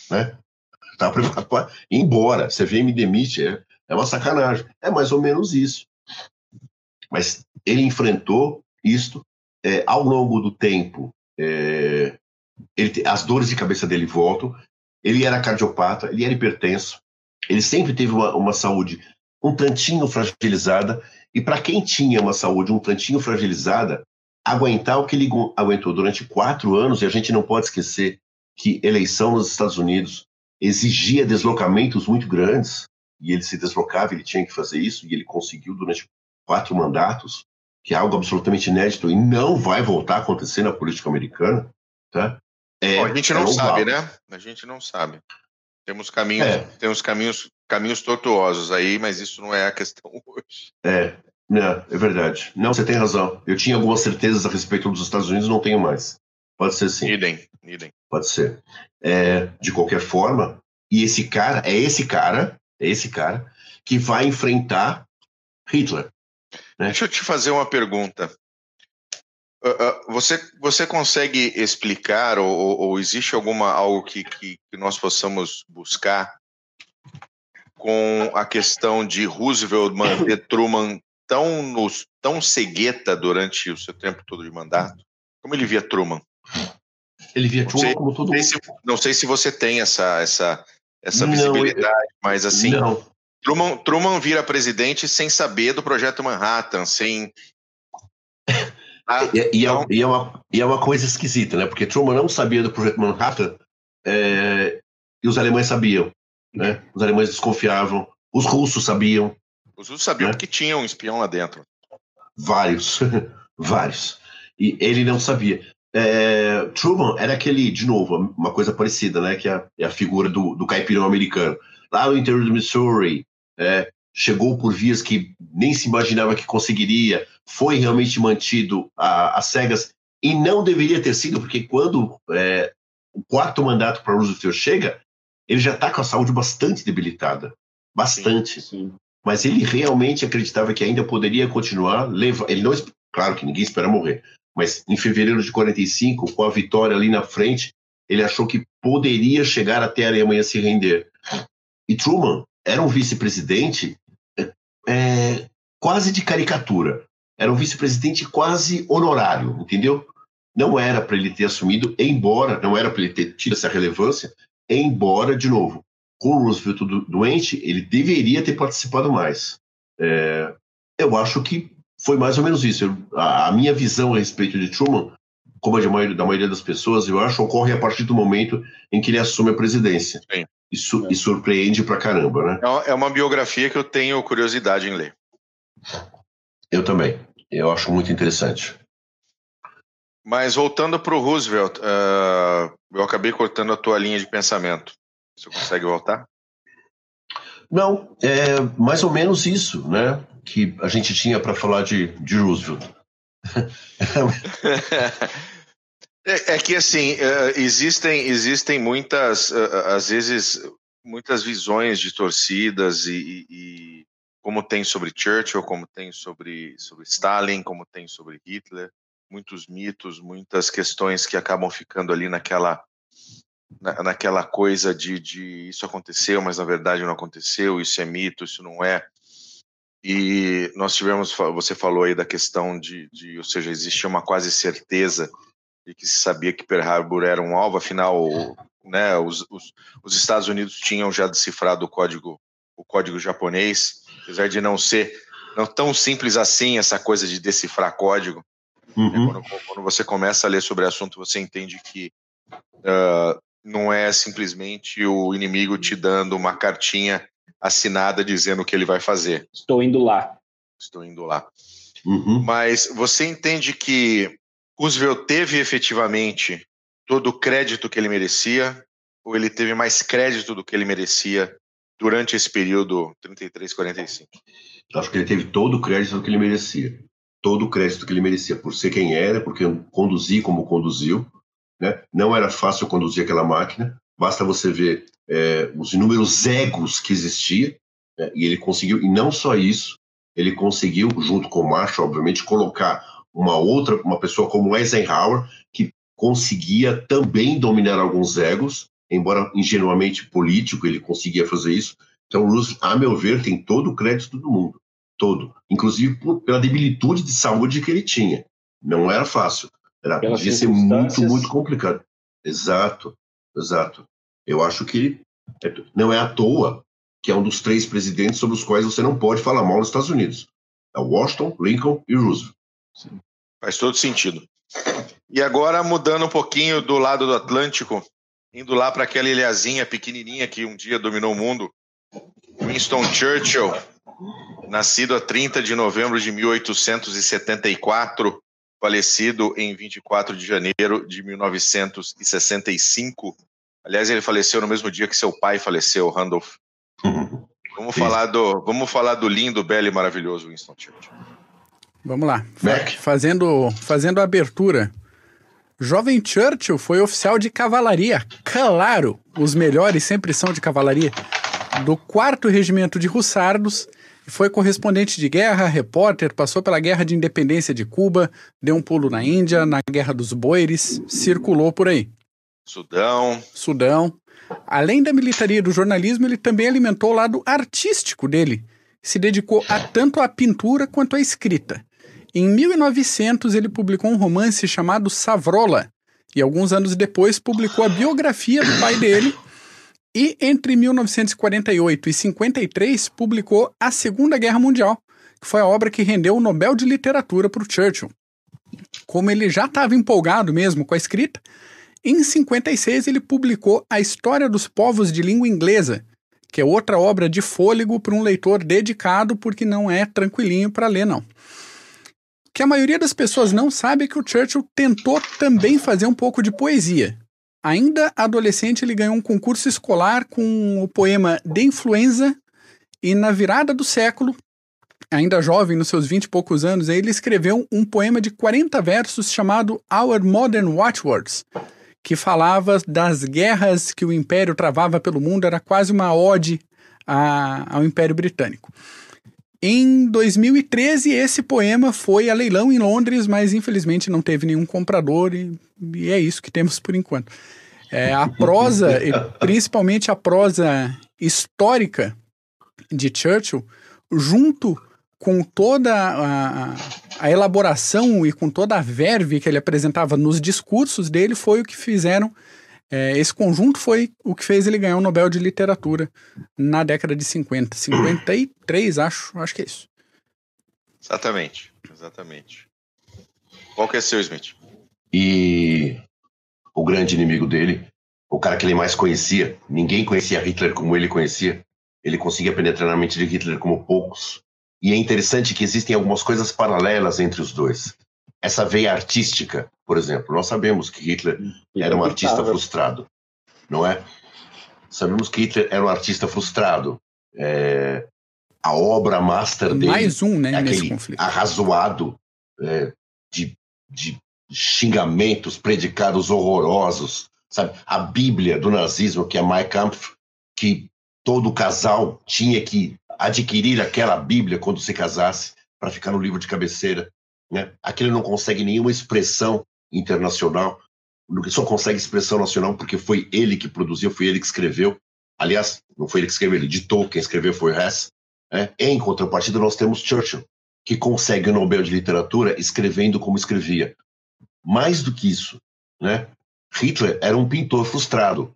Né? Estava preparado para ir embora. Você vem e me demite, é, é uma sacanagem. É mais ou menos isso. Mas ele enfrentou isto é, ao longo do tempo. É, ele, as dores de cabeça dele voltam. Ele era cardiopata, ele era hipertenso. Ele sempre teve uma, uma saúde um tantinho fragilizada e para quem tinha uma saúde um tantinho fragilizada, aguentar o que ele aguentou durante quatro anos, e a gente não pode esquecer que eleição nos Estados Unidos exigia deslocamentos muito grandes, e ele se deslocava, ele tinha que fazer isso, e ele conseguiu durante quatro mandatos, que é algo absolutamente inédito e não vai voltar a acontecer na política americana. Tá? É, Bom, a gente não é sabe, né? A gente não sabe. Temos caminhos, é. temos caminhos caminhos tortuosos aí, mas isso não é a questão hoje. É, não, é verdade. Não, você tem razão. Eu tinha algumas certezas a respeito dos Estados Unidos, não tenho mais. Pode ser sim. Idem, idem. Pode ser. É, de qualquer forma, e esse cara, é esse cara, é esse cara que vai enfrentar Hitler. Né? Deixa eu te fazer uma pergunta. Uh, uh, você, você consegue explicar ou, ou, ou existe alguma algo que, que, que, nós possamos buscar com a questão de Roosevelt manter Truman tão, no, tão cegueta durante o seu tempo todo de mandato? Como ele via Truman? Ele via Truman sei, como todo mundo. Se, não sei se você tem essa, essa, essa não, visibilidade, eu, mas assim, não. Truman, Truman vira presidente sem saber do projeto Manhattan, sem. Ah, e, e, é, então e, é uma, e é uma coisa esquisita, né? Porque Truman não sabia do projeto Manhattan é, e os alemães sabiam. Né? Os alemães desconfiavam, os russos sabiam. Os russos sabiam né? que tinha um espião lá dentro. Vários, vários. E ele não sabia. É, Truman era aquele, de novo, uma coisa parecida, né? Que é, é a figura do, do caipirão americano. Lá no interior do Missouri, é, chegou por vias que nem se imaginava que conseguiria, foi realmente mantido às cegas e não deveria ter sido, porque quando é, o quarto mandato para Roosevelt chega, ele já está com a saúde bastante debilitada. Bastante. Sim, sim. Mas ele realmente acreditava que ainda poderia continuar. Leva, ele não, claro que ninguém espera morrer, mas em fevereiro de 45, com a vitória ali na frente, ele achou que poderia chegar até a Alemanha se render. E Truman era um vice-presidente é, é quase de caricatura. Era um vice-presidente quase honorário, entendeu? Não era para ele ter assumido, embora não era para ele ter tido essa relevância, embora, de novo, com o Roosevelt doente, ele deveria ter participado mais. É, eu acho que foi mais ou menos isso. Eu, a, a, minha visão a respeito de Truman como a da maioria, da maioria das pessoas, eu acho, ocorre a partir do momento em que ele assume a presidência. Sim. E, su é. e surpreende pra caramba, né? É uma biografia que eu tenho curiosidade em ler. Eu também. Eu acho muito interessante. Mas voltando para o Roosevelt, uh, eu acabei cortando a tua linha de pensamento. Você consegue voltar? Não, é mais ou menos isso, né? Que a gente tinha para falar de, de Roosevelt. é, é, que assim uh, existem existem muitas uh, às vezes muitas visões de torcidas e, e, como tem sobre Churchill, como tem sobre sobre Stalin, como tem sobre Hitler, muitos mitos, muitas questões que acabam ficando ali naquela na, naquela coisa de, de isso aconteceu, mas na verdade não aconteceu, isso é mito, isso não é. E nós tivemos, você falou aí da questão de, de ou seja, existia uma quase certeza de que se sabia que Pearl Harbor era um alvo, afinal, né, os, os, os Estados Unidos tinham já decifrado o código, o código japonês, apesar de não ser não tão simples assim essa coisa de decifrar código. Uhum. Quando, quando, você começa a ler sobre o assunto, você entende que uh, não é simplesmente o inimigo te dando uma cartinha assinada dizendo o que ele vai fazer. Estou indo lá. Estou indo lá. Uhum. Mas você entende que Roosevelt teve efetivamente todo o crédito que ele merecia, ou ele teve mais crédito do que ele merecia durante esse período 33-45? Acho que ele teve todo o crédito que ele merecia. Todo o crédito que ele merecia por ser quem era, porque conduzir como conduziu, né? Não era fácil conduzir aquela máquina, basta você ver é, os inúmeros egos que existia, né? e ele conseguiu, e não só isso, ele conseguiu, junto com o Marshall, obviamente, colocar uma outra, uma pessoa como Eisenhower, que conseguia também dominar alguns egos, embora ingenuamente político, ele conseguia fazer isso. Então, Roosevelt, a meu ver, tem todo o crédito do mundo, todo, inclusive pela debilitude de saúde que ele tinha. Não era fácil. Era, podia ser muito, muito complicado. Exato, exato. Eu acho que é, não é à toa que é um dos três presidentes sobre os quais você não pode falar mal nos Estados Unidos. É Washington, Lincoln e Roosevelt. Sim. Faz todo sentido. E agora, mudando um pouquinho do lado do Atlântico, indo lá para aquela ilhazinha pequenininha que um dia dominou o mundo, Winston Churchill, nascido a 30 de novembro de 1874, falecido em 24 de janeiro de 1965. Aliás, ele faleceu no mesmo dia que seu pai faleceu, Randolph. Vamos falar do, vamos falar do lindo, belo e maravilhoso Winston Churchill. Vamos lá. Mac. Fazendo, fazendo a abertura. Jovem Churchill foi oficial de cavalaria. Claro, os melhores sempre são de cavalaria. Do 4 Regimento de Hussardos foi correspondente de guerra, repórter, passou pela Guerra de Independência de Cuba, deu um pulo na Índia, na Guerra dos Boeres, circulou por aí. Sudão. Sudão. Além da militaria e do jornalismo, ele também alimentou o lado artístico dele. Se dedicou a tanto à pintura quanto à escrita. Em 1900, ele publicou um romance chamado Savrola, e alguns anos depois publicou a biografia do pai dele, e entre 1948 e 53 publicou A Segunda Guerra Mundial, que foi a obra que rendeu o Nobel de Literatura para o Churchill. Como ele já estava empolgado mesmo com a escrita, em 56 ele publicou A História dos Povos de Língua Inglesa, que é outra obra de fôlego para um leitor dedicado, porque não é tranquilinho para ler, não. Que a maioria das pessoas não sabe é que o Churchill tentou também fazer um pouco de poesia, Ainda adolescente, ele ganhou um concurso escolar com o poema De Influenza, e na virada do século, ainda jovem, nos seus vinte e poucos anos, ele escreveu um poema de 40 versos chamado Our Modern Watchwords, que falava das guerras que o Império travava pelo mundo, era quase uma ode a, ao Império Britânico. Em 2013, esse poema foi a leilão em Londres, mas infelizmente não teve nenhum comprador e, e é isso que temos por enquanto. É, a prosa, principalmente a prosa histórica de Churchill, junto com toda a, a, elaboração e com toda a verve que ele apresentava nos discursos dele, foi o que fizeram é, esse conjunto foi o que fez ele ganhar o Nobel de Literatura na década de 50. 53, acho. Acho que é isso. Exatamente. Exatamente. Qual que é seu, Smith? E o grande inimigo dele, o cara que ele mais conhecia. Ninguém conhecia Hitler como ele conhecia. Ele conseguia penetrar na mente de Hitler como poucos. E é interessante que existem algumas coisas paralelas entre os dois. Essa veia artística, por exemplo, nós sabemos que Hitler era um artista frustrado, não é? Sabemos que Hitler era um artista frustrado. É, a obra master dele. Mais um, né? É aquele arrazoado é, de, de xingamentos, predicados horrorosos, sabe? A Bíblia do nazismo, que é Mein Kampf, que todo casal tinha que adquirir aquela Bíblia quando se casasse para ficar no livro de cabeceira, né? Aquele não consegue nenhuma expressão internacional, só consegue expressão nacional porque foi ele que produziu, foi ele que escreveu. Aliás, não foi ele que escreveu, ele ditou, quem escreveu foi Hess. Né? Em contrapartida, nós temos Churchill, que consegue o Nobel de Literatura escrevendo como escrevia. Mais do que isso, né? Hitler era um pintor frustrado.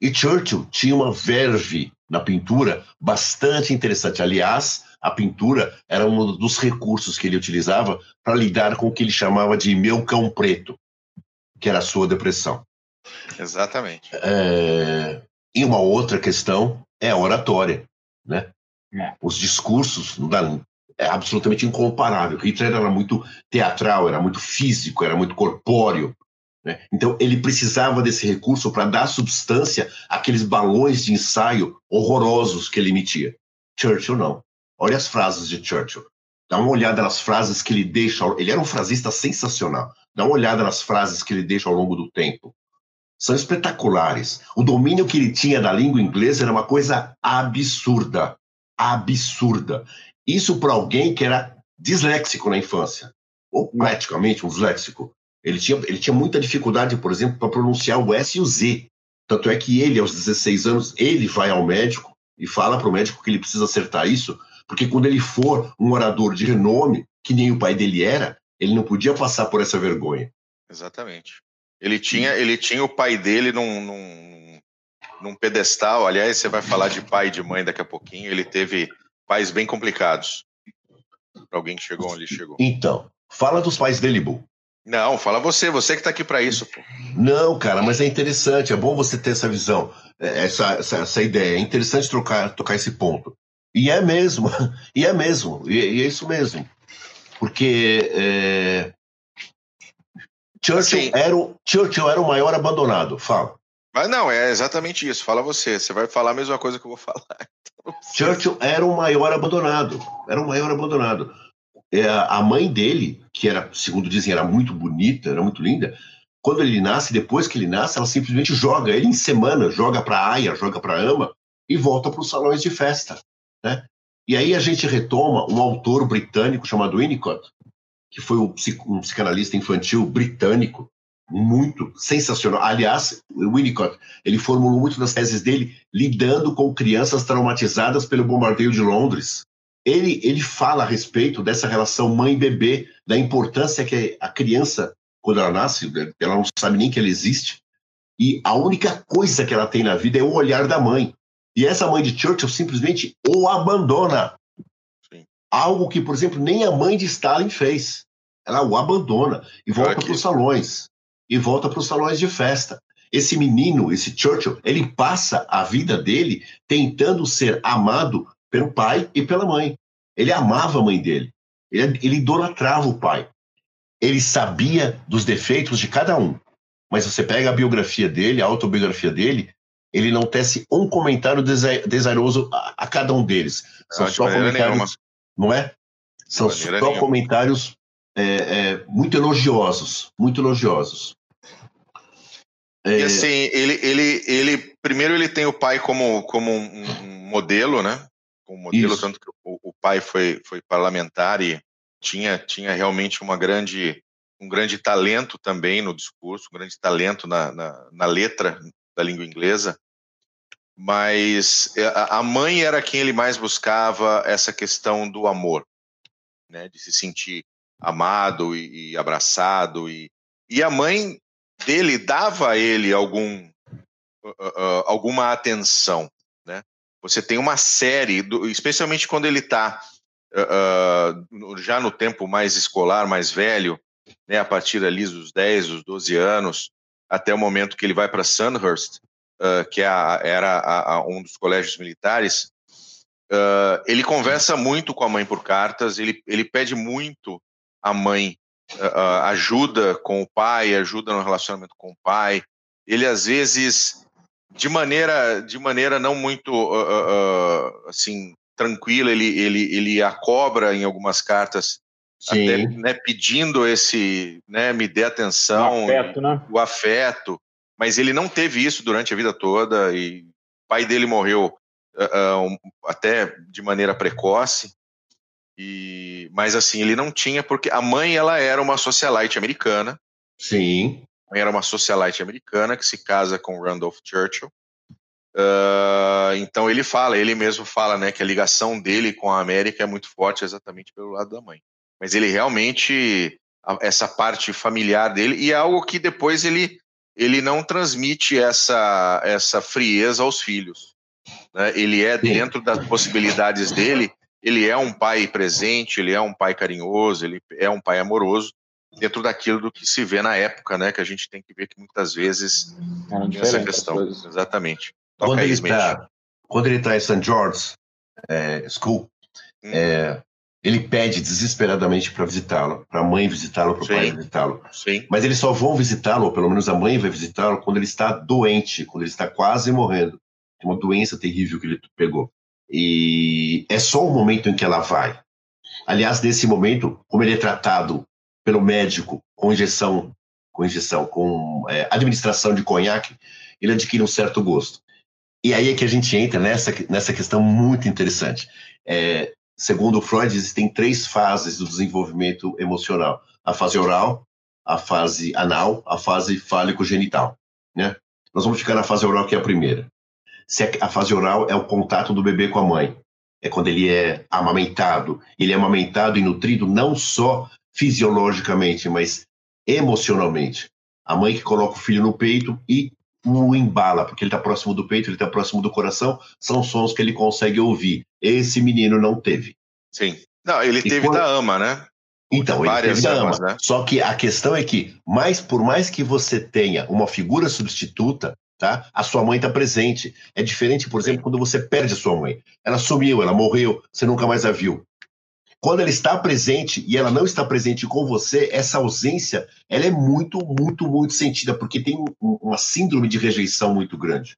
E Churchill tinha uma verve na pintura bastante interessante. Aliás, a pintura era um dos recursos que ele utilizava para lidar com o que ele chamava de meu cão preto, que era a sua depressão. Exatamente. É... E uma outra questão é a oratória. Né? É. Os discursos não dá, é absolutamente incomparável. Hitler era muito teatral, era muito físico, era muito corpóreo. Né? Então ele precisava desse recurso para dar substância àqueles balões de ensaio horrorosos que ele emitia. Churchill não. Olha as frases de Churchill. Dá uma olhada nas frases que ele deixa. Ele era um frasista sensacional. Dá uma olhada nas frases que ele deixa ao longo do tempo. São espetaculares. O domínio que ele tinha da língua inglesa era uma coisa absurda. Absurda. Isso para alguém que era disléxico na infância, ou praticamente um disléxico. Ele tinha, ele tinha muita dificuldade, por exemplo, para pronunciar o S e o Z. Tanto é que ele, aos 16 anos, ele vai ao médico e fala para o médico que ele precisa acertar isso, porque quando ele for um orador de renome, que nem o pai dele era, ele não podia passar por essa vergonha. Exatamente. Ele tinha, ele tinha o pai dele num, num, num pedestal. Aliás, você vai falar de pai e de mãe daqui a pouquinho. Ele teve pais bem complicados. Para alguém que chegou onde chegou. Então, fala dos pais dele, Bu. Não, fala você, você que está aqui para isso. Pô. Não, cara, mas é interessante, é bom você ter essa visão, é, essa, essa, essa ideia. É interessante trocar, tocar esse ponto. E é mesmo, e é mesmo, e, e é isso mesmo. Porque é, Churchill, era o, Churchill era o maior abandonado, fala. Mas não, é exatamente isso, fala você. Você vai falar a mesma coisa que eu vou falar. Churchill era o maior abandonado. Era o maior abandonado. É, a mãe dele, que era, segundo dizem, era muito bonita, era muito linda, quando ele nasce, depois que ele nasce, ela simplesmente joga ele em semana, joga para Aya, joga para Ama e volta para os salões de festa. Né? E aí a gente retoma um autor britânico chamado Winnicott, que foi um psicanalista infantil britânico, muito sensacional. Aliás, Winnicott, ele formulou muito das teses dele lidando com crianças traumatizadas pelo bombardeio de Londres. Ele, ele fala a respeito dessa relação mãe-bebê, da importância que a criança, quando ela nasce, ela não sabe nem que ela existe, e a única coisa que ela tem na vida é o olhar da mãe. E essa mãe de Churchill simplesmente o abandona. Sim. Algo que, por exemplo, nem a mãe de Stalin fez. Ela o abandona e volta para os salões e volta para os salões de festa. Esse menino, esse Churchill, ele passa a vida dele tentando ser amado pelo pai e pela mãe. Ele amava a mãe dele. Ele, ele idolatrava o pai. Ele sabia dos defeitos de cada um. Mas você pega a biografia dele, a autobiografia dele, ele não tece um comentário desairoso a, a cada um deles. São só comentários, nenhuma. não é? São só nenhuma. comentários é, é, muito elogiosos, muito elogiosos. É... E assim, ele, ele, ele, primeiro ele tem o pai como, como um, um modelo, né? Como modelo, Isso. tanto que o, o, pai foi, foi parlamentar e tinha, tinha realmente uma grande, um grande talento também no discurso, um grande talento na, na, na letra da língua inglesa. Mas é, a mãe era quem ele mais buscava essa questão do amor, né? De se sentir amado e, e abraçado e, e a mãe dele dava a ele algum uh, uh, alguma atenção, né? Você tem uma série, do, especialmente quando ele está uh, já no tempo mais escolar, mais velho, né? A partir ali dos 10, dos 12 anos, até o momento que ele vai para Sandhurst, uh, que é a, era a, a um dos colégios militares, uh, ele conversa muito com a mãe por cartas, ele, ele pede muito à mãe uh, ajuda com o pai, ajuda no relacionamento com o pai. Ele às vezes, de maneira, de maneira não muito assim tranquila, ele, ele, ele a cobra em algumas cartas Sim. até né, pedindo esse, né, me dê atenção, o afeto, né? o afeto, mas ele não teve isso durante a vida toda e o pai dele morreu uh, um, até de maneira precoce. E mas assim ele não tinha porque a mãe ela era uma socialite americana. Sim. Era uma socialite americana que se casa com Randolph Churchill. Uh, então ele fala ele mesmo fala né que a ligação dele com a América é muito forte exatamente pelo lado da mãe. Mas ele realmente essa parte familiar dele e é algo que depois ele ele não transmite essa essa frieza aos filhos né? ele é dentro das possibilidades dele ele é um pai presente ele é um pai carinhoso ele é um pai amoroso dentro daquilo do que se vê na época né que a gente tem que ver que muitas vezes é essa questão exatamente Toca quando, ele tá, quando ele está em St. George é, School hum. é, ele pede desesperadamente para visitá-lo, para a mãe visitá-lo, para o pai visitá-lo. Mas eles só vão visitá-lo, ou pelo menos a mãe vai visitá-lo, quando ele está doente, quando ele está quase morrendo. Tem uma doença terrível que ele pegou. E é só o momento em que ela vai. Aliás, nesse momento, como ele é tratado pelo médico com injeção, com injeção, com é, administração de conhaque, ele adquire um certo gosto. E aí é que a gente entra nessa, nessa questão muito interessante. É, Segundo Freud, existem três fases do desenvolvimento emocional: a fase oral, a fase anal, a fase fálico-genital. Né? Nós vamos ficar na fase oral, que é a primeira. Se a fase oral é o contato do bebê com a mãe, é quando ele é amamentado. Ele é amamentado e nutrido não só fisiologicamente, mas emocionalmente. A mãe que coloca o filho no peito e o embala, porque ele está próximo do peito, ele está próximo do coração, são sons que ele consegue ouvir. Esse menino não teve. Sim. Não, ele e teve quando... da ama, né? Então, ele teve da ama. Né? Só que a questão é que, mais por mais que você tenha uma figura substituta, tá? A sua mãe está presente. É diferente, por exemplo, quando você perde a sua mãe. Ela sumiu, ela morreu, você nunca mais a viu. Quando ela está presente e ela não está presente com você, essa ausência ela é muito, muito, muito sentida, porque tem um, uma síndrome de rejeição muito grande.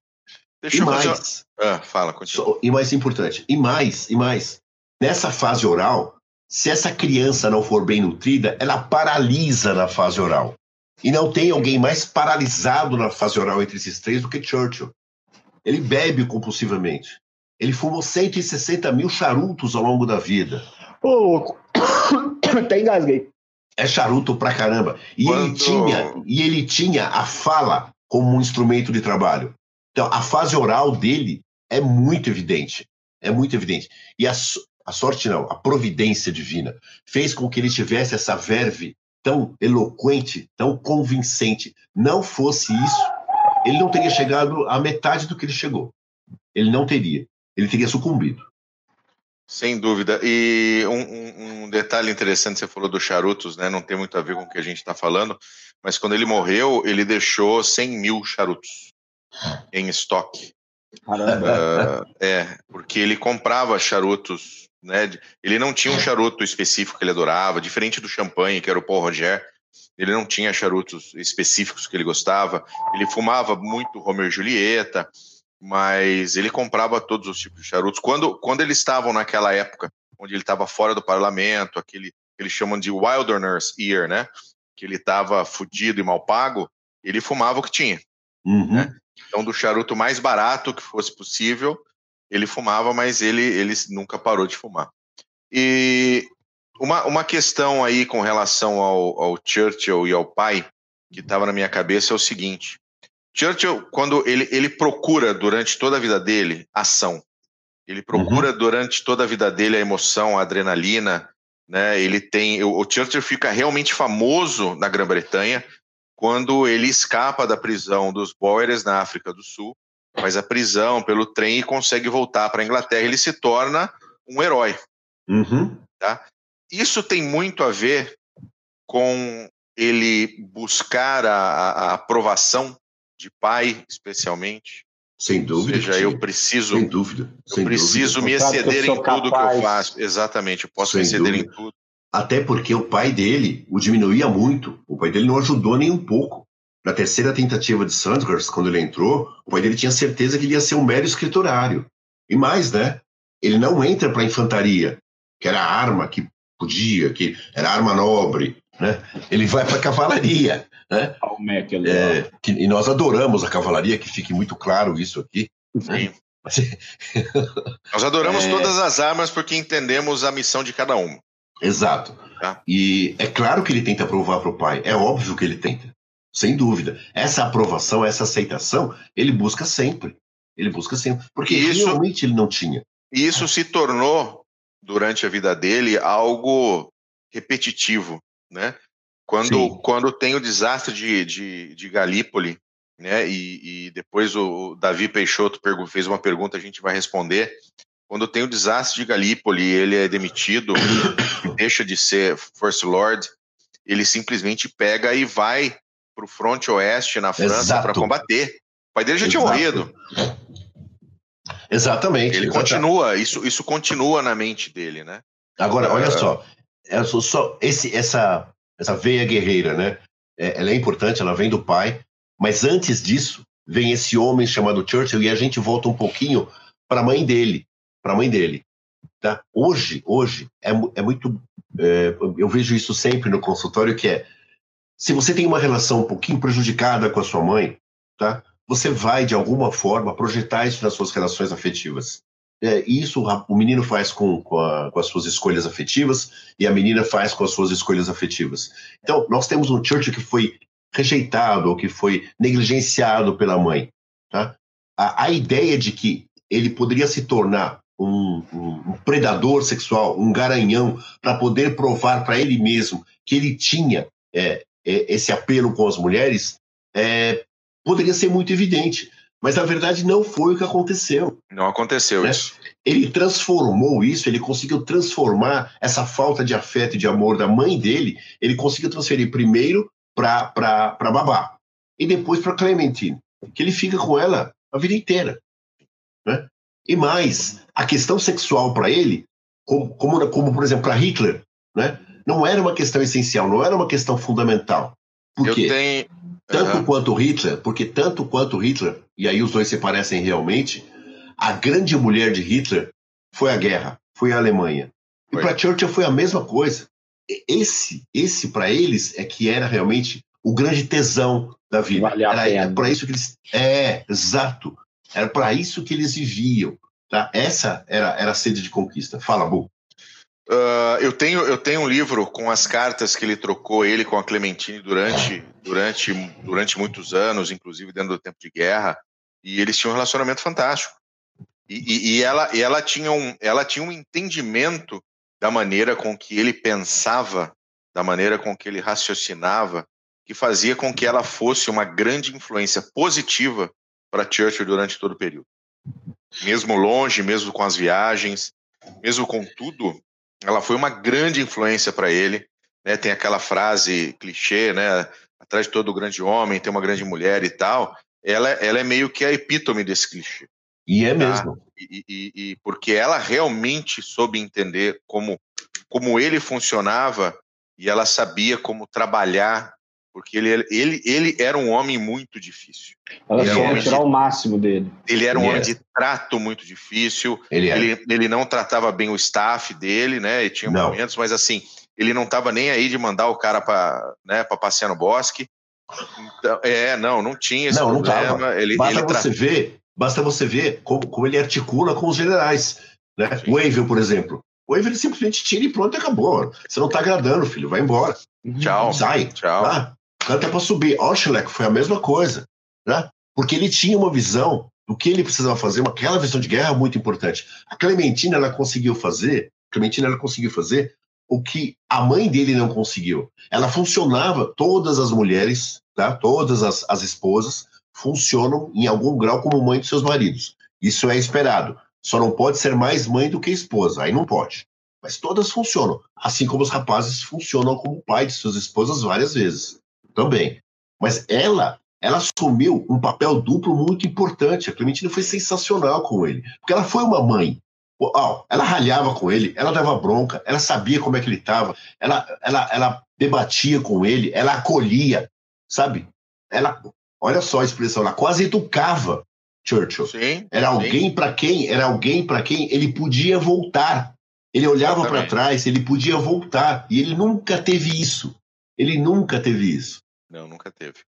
Deixa e eu mais, ah, fala, continua. E mais importante, e mais, e mais, nessa fase oral, se essa criança não for bem nutrida, ela paralisa na fase oral. E não tem alguém mais paralisado na fase oral entre esses três do que Churchill. Ele bebe compulsivamente. Ele fumou 160 mil charutos ao longo da vida. Ô, louco. Até engasguei. É charuto pra caramba. E, Quando... ele tinha, e ele tinha a fala como um instrumento de trabalho. Então, a fase oral dele é muito evidente. É muito evidente. E a, a sorte não, a providência divina fez com que ele tivesse essa verve tão eloquente, tão convincente. Não fosse isso, ele não teria chegado à metade do que ele chegou. Ele não teria. Ele teria sucumbido. Sem dúvida. E um, um, detalhe interessante, você falou dos charutos, né? Não tem muito a ver com o que a gente está falando, mas quando ele morreu, ele deixou 100 mil charutos em estoque. Caramba. Uh, é, porque ele comprava charutos, né? Ele não tinha um charuto específico que ele adorava, diferente do champanhe, que era o Paul Roger. Ele não tinha charutos específicos que ele gostava. Ele fumava muito Romeo e Julieta mas ele comprava todos os tipos de charutos. Quando, quando eles estavam naquela época, onde ele estava fora do parlamento, aquele que eles chamam de Wilderness Year, né? Que ele estava fudido e mal pago, ele fumava o que tinha. Uhum. Né? Então, do charuto mais barato que fosse possível, ele fumava, mas ele, ele nunca parou de fumar. E uma, uma questão aí com relação ao, ao Churchill e ao pai, que estava na minha cabeça, é o seguinte: Churchill, quando ele, ele procura durante toda a vida dele ação, ele procura uhum. durante toda a vida dele a emoção, a adrenalina, né? Ele tem, o, o Churchill fica realmente famoso na Grã-Bretanha quando ele escapa da prisão dos Boers na África do Sul, faz a prisão pelo trem e consegue voltar para a Inglaterra. Ele se torna um herói. Uhum. Tá? Isso tem muito a ver com ele buscar a, a aprovação de pai, especialmente? Sem dúvida. Ou seja, eu preciso. Sem dúvida. Sem eu preciso dúvida. me exceder em tudo capaz. que eu faço. Exatamente, eu posso Sem me exceder dúvida. em tudo. Até porque o pai dele o diminuía muito. O pai dele não ajudou nem um pouco. Na terceira tentativa de Sanders, quando ele entrou, o pai dele tinha certeza que ele ia ser um mero escriturário. E mais, né? Ele não entra para a infantaria, que era a arma que podia, que era arma nobre, né? Ele vai para a cavalaria, né? É, que, e nós adoramos a cavalaria, que fique muito claro isso aqui. Sim. nós adoramos é... todas as armas porque entendemos a missão de cada uma. Exato. Tá. E é claro que ele tenta provar para o pai, é óbvio que ele tenta, sem dúvida. Essa aprovação, essa aceitação, ele busca sempre. Ele busca sempre. Porque isso, realmente ele não tinha. E isso se tornou, durante a vida dele, algo repetitivo, né? Quando, quando tem o desastre de, de, de Galípoli, né? E, e depois o Davi Peixoto fez uma pergunta, a gente vai responder. Quando tem o desastre de Galípoli, ele é demitido, deixa de ser First Lord, ele simplesmente pega e vai para o fronte oeste na França para combater. O pai dele já Exato. tinha morrido. Exatamente. Ele exatamente. continua, isso, isso continua na mente dele, né? Agora, olha só, é só, só esse, essa, essa veia guerreira, né? É, ela é importante, ela vem do pai, mas antes disso vem esse homem chamado Churchill e a gente volta um pouquinho para a mãe dele, para a mãe dele. Tá? Hoje, hoje é, é muito, é, eu vejo isso sempre no consultório que é, se você tem uma relação um pouquinho prejudicada com a sua mãe, tá? Você vai de alguma forma projetar isso nas suas relações afetivas. É, isso o menino faz com, com, a, com, as suas escolhas afetivas e a menina faz com as suas escolhas afetivas. Então, nós temos um Churchill que foi rejeitado ou que foi negligenciado pela mãe. Tá? A, a ideia de que ele poderia se tornar um, um, um predador sexual, um garanhão, para poder provar para ele mesmo que ele tinha é, é, esse apelo com as mulheres, é, poderia ser muito evidente. Mas na verdade não foi o que aconteceu. Não aconteceu né? isso. Ele transformou isso, ele conseguiu transformar essa falta de afeto e de amor da mãe dele, ele conseguiu transferir primeiro para babá e depois para Clementine, que ele fica com ela a vida inteira. Né? E mais, a questão sexual para ele, como, como, como, por exemplo para Hitler, né? não era uma questão essencial, não era uma questão fundamental. Por quê? Tenho... Tanto uhum. quanto Hitler, porque tanto quanto Hitler, e aí os dois se parecem realmente, a grande mulher de Hitler foi a guerra, foi a Alemanha. E para Churchill foi a mesma coisa. Esse, esse para eles é que era realmente o grande tesão da vida. Vale era para isso que eles é exato. Era para isso que eles viviam. Tá? Essa era, era a sede de conquista. Fala, Bu. Uh, eu, tenho, eu tenho um livro com as cartas que ele trocou, ele com a Clementine, durante, durante, durante muitos anos, inclusive dentro do tempo de guerra, e eles tinham um relacionamento fantástico. E, e, e ela, e ela, tinha um, ela tinha um entendimento da maneira com que ele pensava, da maneira com que ele raciocinava, que fazia com que ela fosse uma grande influência positiva para Churchill durante todo o período. Mesmo longe, mesmo com as viagens, mesmo com tudo, ela foi uma grande influência para ele. Né? Tem aquela frase clichê, né? Atrás de todo grande homem tem uma grande mulher e tal. Ela, ela é meio que a epítome desse clichê. E é tá? mesmo. E, e, e, porque ela realmente soube entender como, como ele funcionava e ela sabia como trabalhar, porque ele, ele, ele era um homem muito difícil. Ela queria tirar de, o máximo dele. Ele era um ele homem era. de trato muito difícil. Ele, ele, ele, não tratava bem o staff dele, né? E tinha não. momentos, mas assim, ele não estava nem aí de mandar o cara para né, passear no bosque. Então, é, não, não tinha esse não, problema. Não ele, basta ele você ver, basta você ver como, como ele articula com os generais. Né? O Avel, por exemplo. O ele simplesmente tira e pronto, acabou. Você não está agradando, filho, vai embora. Tchau. Sai. Tchau. Tá? Canta para subir. Oshleck foi a mesma coisa. Né? Porque ele tinha uma visão do que ele precisava fazer, uma, aquela visão de guerra muito importante. A Clementina, ela conseguiu fazer, Clementina, ela conseguiu fazer o que a mãe dele não conseguiu. Ela funcionava, todas as mulheres, tá? todas as, as esposas, funcionam em algum grau como mãe dos seus maridos. Isso é esperado. Só não pode ser mais mãe do que esposa, aí não pode. mas todas funcionam. Assim como os rapazes funcionam como pai de suas esposas várias vezes também. Mas ela, ela assumiu um papel duplo muito importante. A Clementina foi sensacional com ele, porque ela foi uma mãe. ela ralhava com ele, ela dava bronca, ela sabia como é que ele estava, ela, ela, ela debatia com ele, ela acolhia, sabe? Ela, olha só a expressão, ela quase educava Churchill. Sim, era alguém para quem, era alguém para quem ele podia voltar. Ele olhava para trás, ele podia voltar e ele nunca teve isso. Ele nunca teve isso. Não, nunca teve.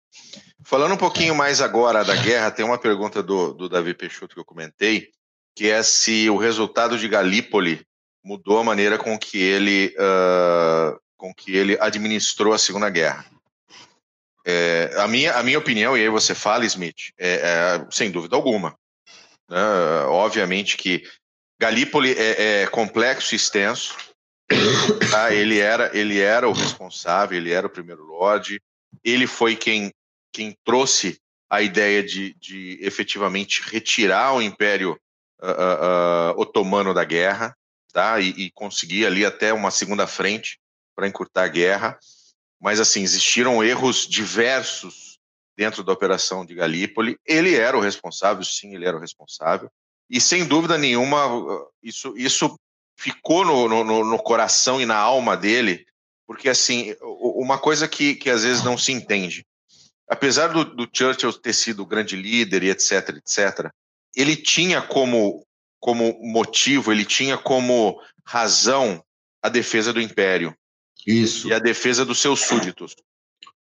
Falando um pouquinho mais agora da guerra, tem uma pergunta do, do Davi Peixoto que eu comentei, que é se o resultado de Galípoli mudou a maneira com que ele, uh, com que ele administrou a Segunda Guerra. É, a, minha, a minha opinião, e aí você fala, Smith, é, é sem dúvida alguma. Né? Obviamente que Galípoli é, é complexo e extenso. Tá? Ele, era, ele era o responsável, ele era o primeiro lord, ele foi quem, quem trouxe a ideia de, de efetivamente retirar o Império uh, uh, Otomano da guerra tá? e, e conseguir ali até uma segunda frente para encurtar a guerra mas assim, existiram erros diversos dentro da operação de Galípoli. Ele era o responsável, sim, ele era o responsável. E sem dúvida nenhuma, isso, isso ficou no, no, no coração e na alma dele, porque assim, uma coisa que, que às vezes não se entende. Apesar do, do Churchill ter sido grande líder e etc, etc, ele tinha como, como motivo, ele tinha como razão a defesa do império. Isso. E a defesa dos seus súditos.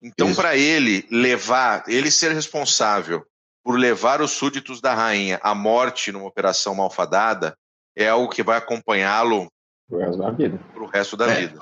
Então, para ele levar, ele ser responsável por levar os súditos da rainha à morte numa operação malfadada, é algo que vai acompanhá-lo pro resto da vida. Resto da é. vida.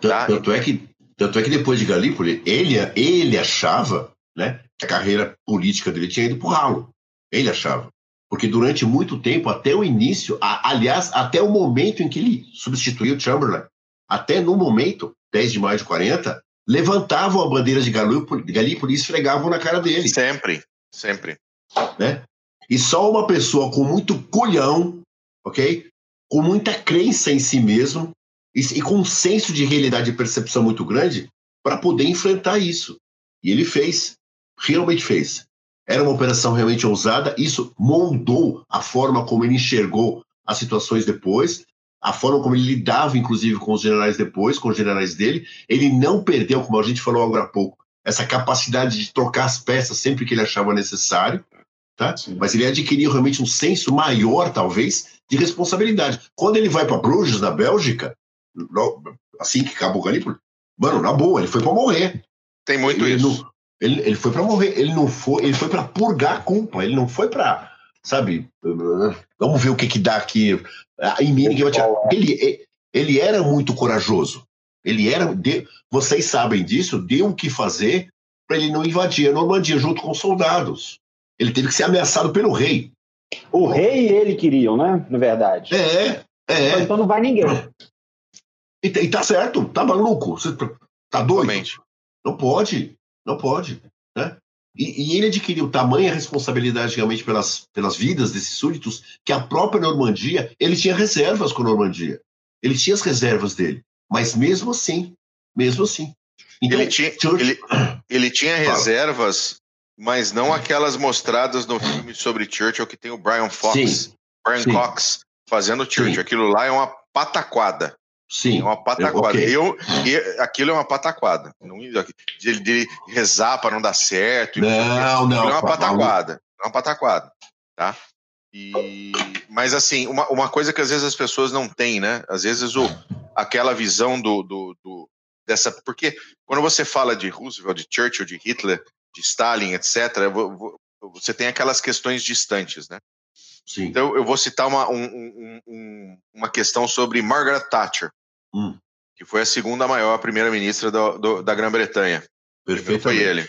Tá? Tanto, é que, tanto é que depois de Galípoli, ele, ele achava né, que a carreira política dele tinha ido pro ralo. Ele achava. Porque durante muito tempo, até o início, a, aliás, até o momento em que ele substituiu Chamberlain, até no momento, 10 de maio de 40, levantavam a bandeira de Galípoli e esfregavam na cara dele. Sempre, sempre. Né? E só uma pessoa com muito colhão, ok? Com muita crença em si mesmo e, e com um senso de realidade e percepção muito grande para poder enfrentar isso. E ele fez, realmente fez. Era uma operação realmente ousada, isso moldou a forma como ele enxergou as situações depois, a forma como ele lidava, inclusive, com os generais depois, com os generais dele, ele não perdeu, como a gente falou agora há pouco, essa capacidade de trocar as peças sempre que ele achava necessário, tá? Mas ele adquiriu realmente um senso maior, talvez, de responsabilidade. Quando ele vai para Bruges, na Bélgica, assim que acabou o Galípoli, mano, na boa, ele foi para morrer. Tem muito ele isso. Não, ele, ele foi para morrer, ele não foi, ele foi para purgar a culpa, ele não foi para sabe? Vamos ver o que que dá aqui. Em mim ninguém vai tirar. Ele, ele era muito corajoso. Ele era. De, vocês sabem disso, deu o que fazer para ele não invadir a Normandia junto com os soldados. Ele teve que ser ameaçado pelo rei. O rei e ele queriam, né? Na verdade. É, é. Então não vai ninguém. E, e tá certo, tá maluco? Você tá, tá doido? Realmente. Não pode, não pode. Né? E, e, ele adquiriu tamanha responsabilidade realmente pelas, pelas vidas desses súditos que a própria Normandia, ele tinha reservas com a Normandia. Ele tinha as reservas dele. Mas mesmo assim, mesmo assim. Então, ele, tinha, George... ele, ele tinha reservas, mas não aquelas mostradas no filme sobre Churchill que tem o Brian Fox, Sim. Brian Sim. Cox fazendo Churchill. Sim. Aquilo lá é uma pataquada. Sim. É uma pataquada. Okay. Eu, eu, aquilo é uma pataquada. Não, de, de rezar para não dar certo. Não, não. é uma pataquada. É uma pataquada. Tá? E, mas assim, uma, uma coisa que às vezes as pessoas não têm, né? Às vezes o, aquela visão do, do, do dessa. Porque quando você fala de Roosevelt, de Churchill, de Hitler, de Stalin, etc., você tem aquelas questões distantes, né? Sim. Então eu vou citar uma, um, um, uma questão sobre Margaret Thatcher hum. que foi a segunda maior primeira-ministra da Grã-Bretanha. Primeiro foi ele.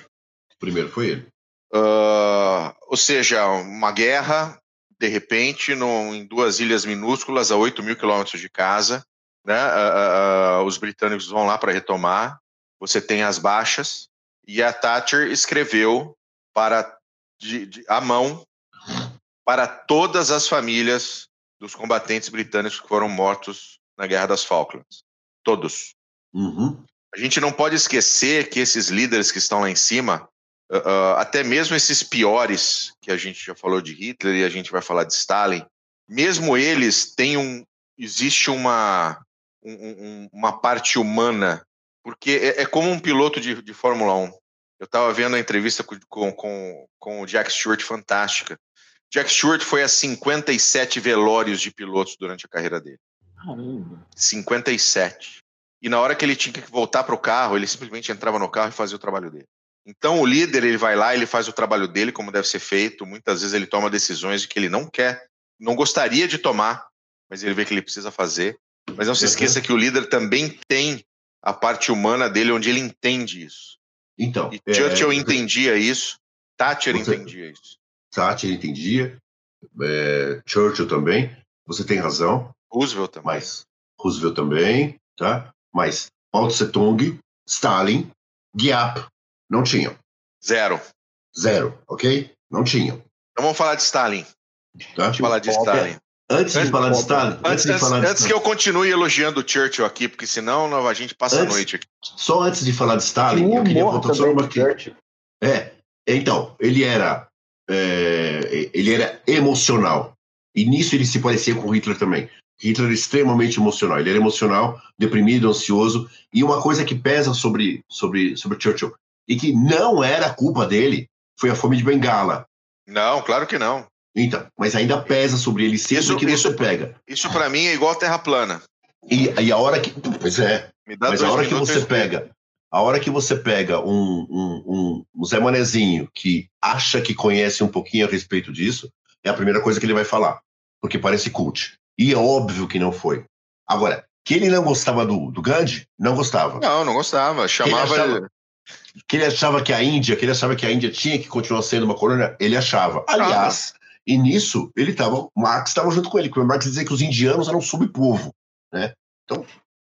Primeiro foi ele. Uh, ou seja, uma guerra, de repente, no, em duas ilhas minúsculas, a 8 mil quilômetros de casa. Né? Uh, uh, os britânicos vão lá para retomar. Você tem as baixas. E a Thatcher escreveu para de, de, a mão para todas as famílias dos combatentes britânicos que foram mortos na Guerra das Falklands. Todos. Uhum. A gente não pode esquecer que esses líderes que estão lá em cima, uh, uh, até mesmo esses piores, que a gente já falou de Hitler e a gente vai falar de Stalin, mesmo eles têm um. Existe uma, um, uma parte humana, porque é, é como um piloto de, de Fórmula 1. Eu estava vendo a entrevista com, com, com o Jack Stewart, fantástica. Jack Stewart foi a 57 velórios de pilotos durante a carreira dele. Caramba. 57. E na hora que ele tinha que voltar para o carro, ele simplesmente entrava no carro e fazia o trabalho dele. Então o líder, ele vai lá, ele faz o trabalho dele como deve ser feito. Muitas vezes ele toma decisões que ele não quer, não gostaria de tomar, mas ele vê que ele precisa fazer. Mas não se uhum. esqueça que o líder também tem a parte humana dele, onde ele entende isso. Então. E Churchill é... entendia isso, Thatcher você... entendia isso. Thatcher entendia, é... Churchill também. Você tem razão. Roosevelt também. Mas Roosevelt também, tá? Mas Mao Tse Tung, Stalin, Giap não tinham. Zero. Zero, ok? Não tinham. Então vamos falar de Stalin. Tá? Vamos falar de Stalin. Antes de falar de Stalin. Antes, antes, antes, antes que eu continue elogiando o Churchill aqui, porque senão a gente passa antes, a noite aqui. Só antes de falar de Stalin, eu queria voltar só uma aqui. É, então, ele era, é, ele era emocional. E nisso ele se parecia com Hitler também. Hitler era extremamente emocional. Ele era emocional, deprimido, ansioso. E uma coisa que pesa sobre, sobre, sobre Churchill, e que não era culpa dele, foi a fome de Bengala. Não, claro que não. Então, mas ainda pesa sobre ele sempre isso, que você pega. Isso para mim é igual terra plana. E, e a hora que. Pois é. mas a hora que você pega. A hora que você pega um, um, um, um Zé Manezinho que acha que conhece um pouquinho a respeito disso, é a primeira coisa que ele vai falar. Porque parece cult. E é óbvio que não foi. Agora, que ele não gostava do, do Gandhi, não gostava. Não, não gostava. Chamava. Que ele, achava, que ele achava que a Índia, que ele achava que a Índia tinha que continuar sendo uma colônia, ele achava. Aliás, e nisso, ele estava, Marx estava junto com ele, porque Marx dizia que os indianos eram subpovo, né? Então,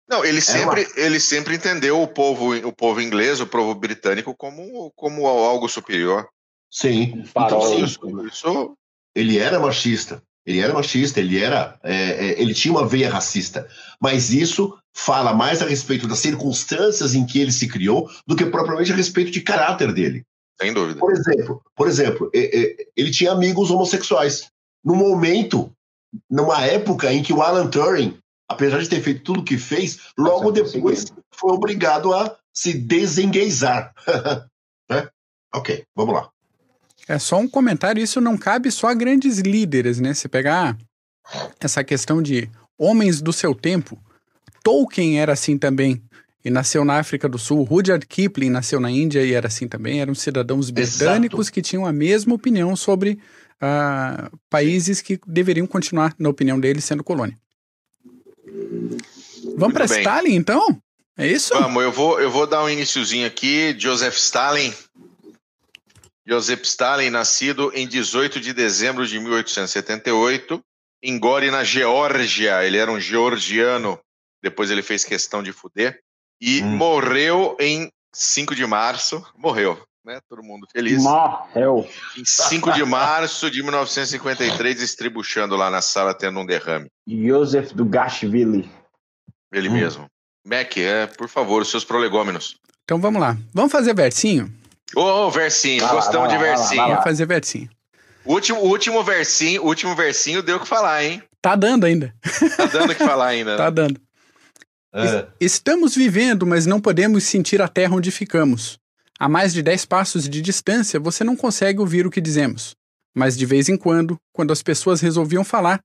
não, ele sempre, uma... ele sempre entendeu o povo, o povo inglês, o povo britânico como, como algo superior. Sim. Então, sim isso, isso, ele era machista. Ele era machista, ele era, é, é, ele tinha uma veia racista. Mas isso fala mais a respeito das circunstâncias em que ele se criou do que propriamente a respeito de caráter dele. Sem dúvida. Por exemplo, por exemplo, ele tinha amigos homossexuais. No momento, numa época em que o Alan Turing, apesar de ter feito tudo o que fez, logo depois foi obrigado a se desengueizar. né? Ok, vamos lá. É só um comentário, isso não cabe só a grandes líderes, né? Se pegar essa questão de homens do seu tempo, Tolkien era assim também e nasceu na África do Sul. Rudyard Kipling nasceu na Índia e era assim também. Eram cidadãos britânicos Exato. que tinham a mesma opinião sobre uh, países que deveriam continuar, na opinião deles, sendo colônia. Vamos para Stalin, então? É isso? Vamos, eu vou, eu vou dar um iníciozinho aqui. Joseph Stalin. Joseph Stalin, nascido em 18 de dezembro de 1878, em Gori, na Geórgia. Ele era um georgiano. Depois ele fez questão de fuder e hum. morreu em 5 de março. Morreu, né? Todo mundo feliz. Morreu. Em 5 de março de 1953, estribuchando lá na sala, tendo um derrame. Joseph Dugashvili. Ele hum. mesmo. Mac, é, por favor, os seus prolegômenos. Então vamos lá. Vamos fazer versinho? Ô, oh, versinho, vai gostamos lá, de versinho. Vamos fazer versinho. O último, último versinho, último versinho deu o que falar, hein? Tá dando ainda. Tá dando o que falar ainda. tá dando. É. Estamos vivendo, mas não podemos sentir a terra onde ficamos. A mais de 10 passos de distância, você não consegue ouvir o que dizemos. Mas de vez em quando, quando as pessoas resolviam falar,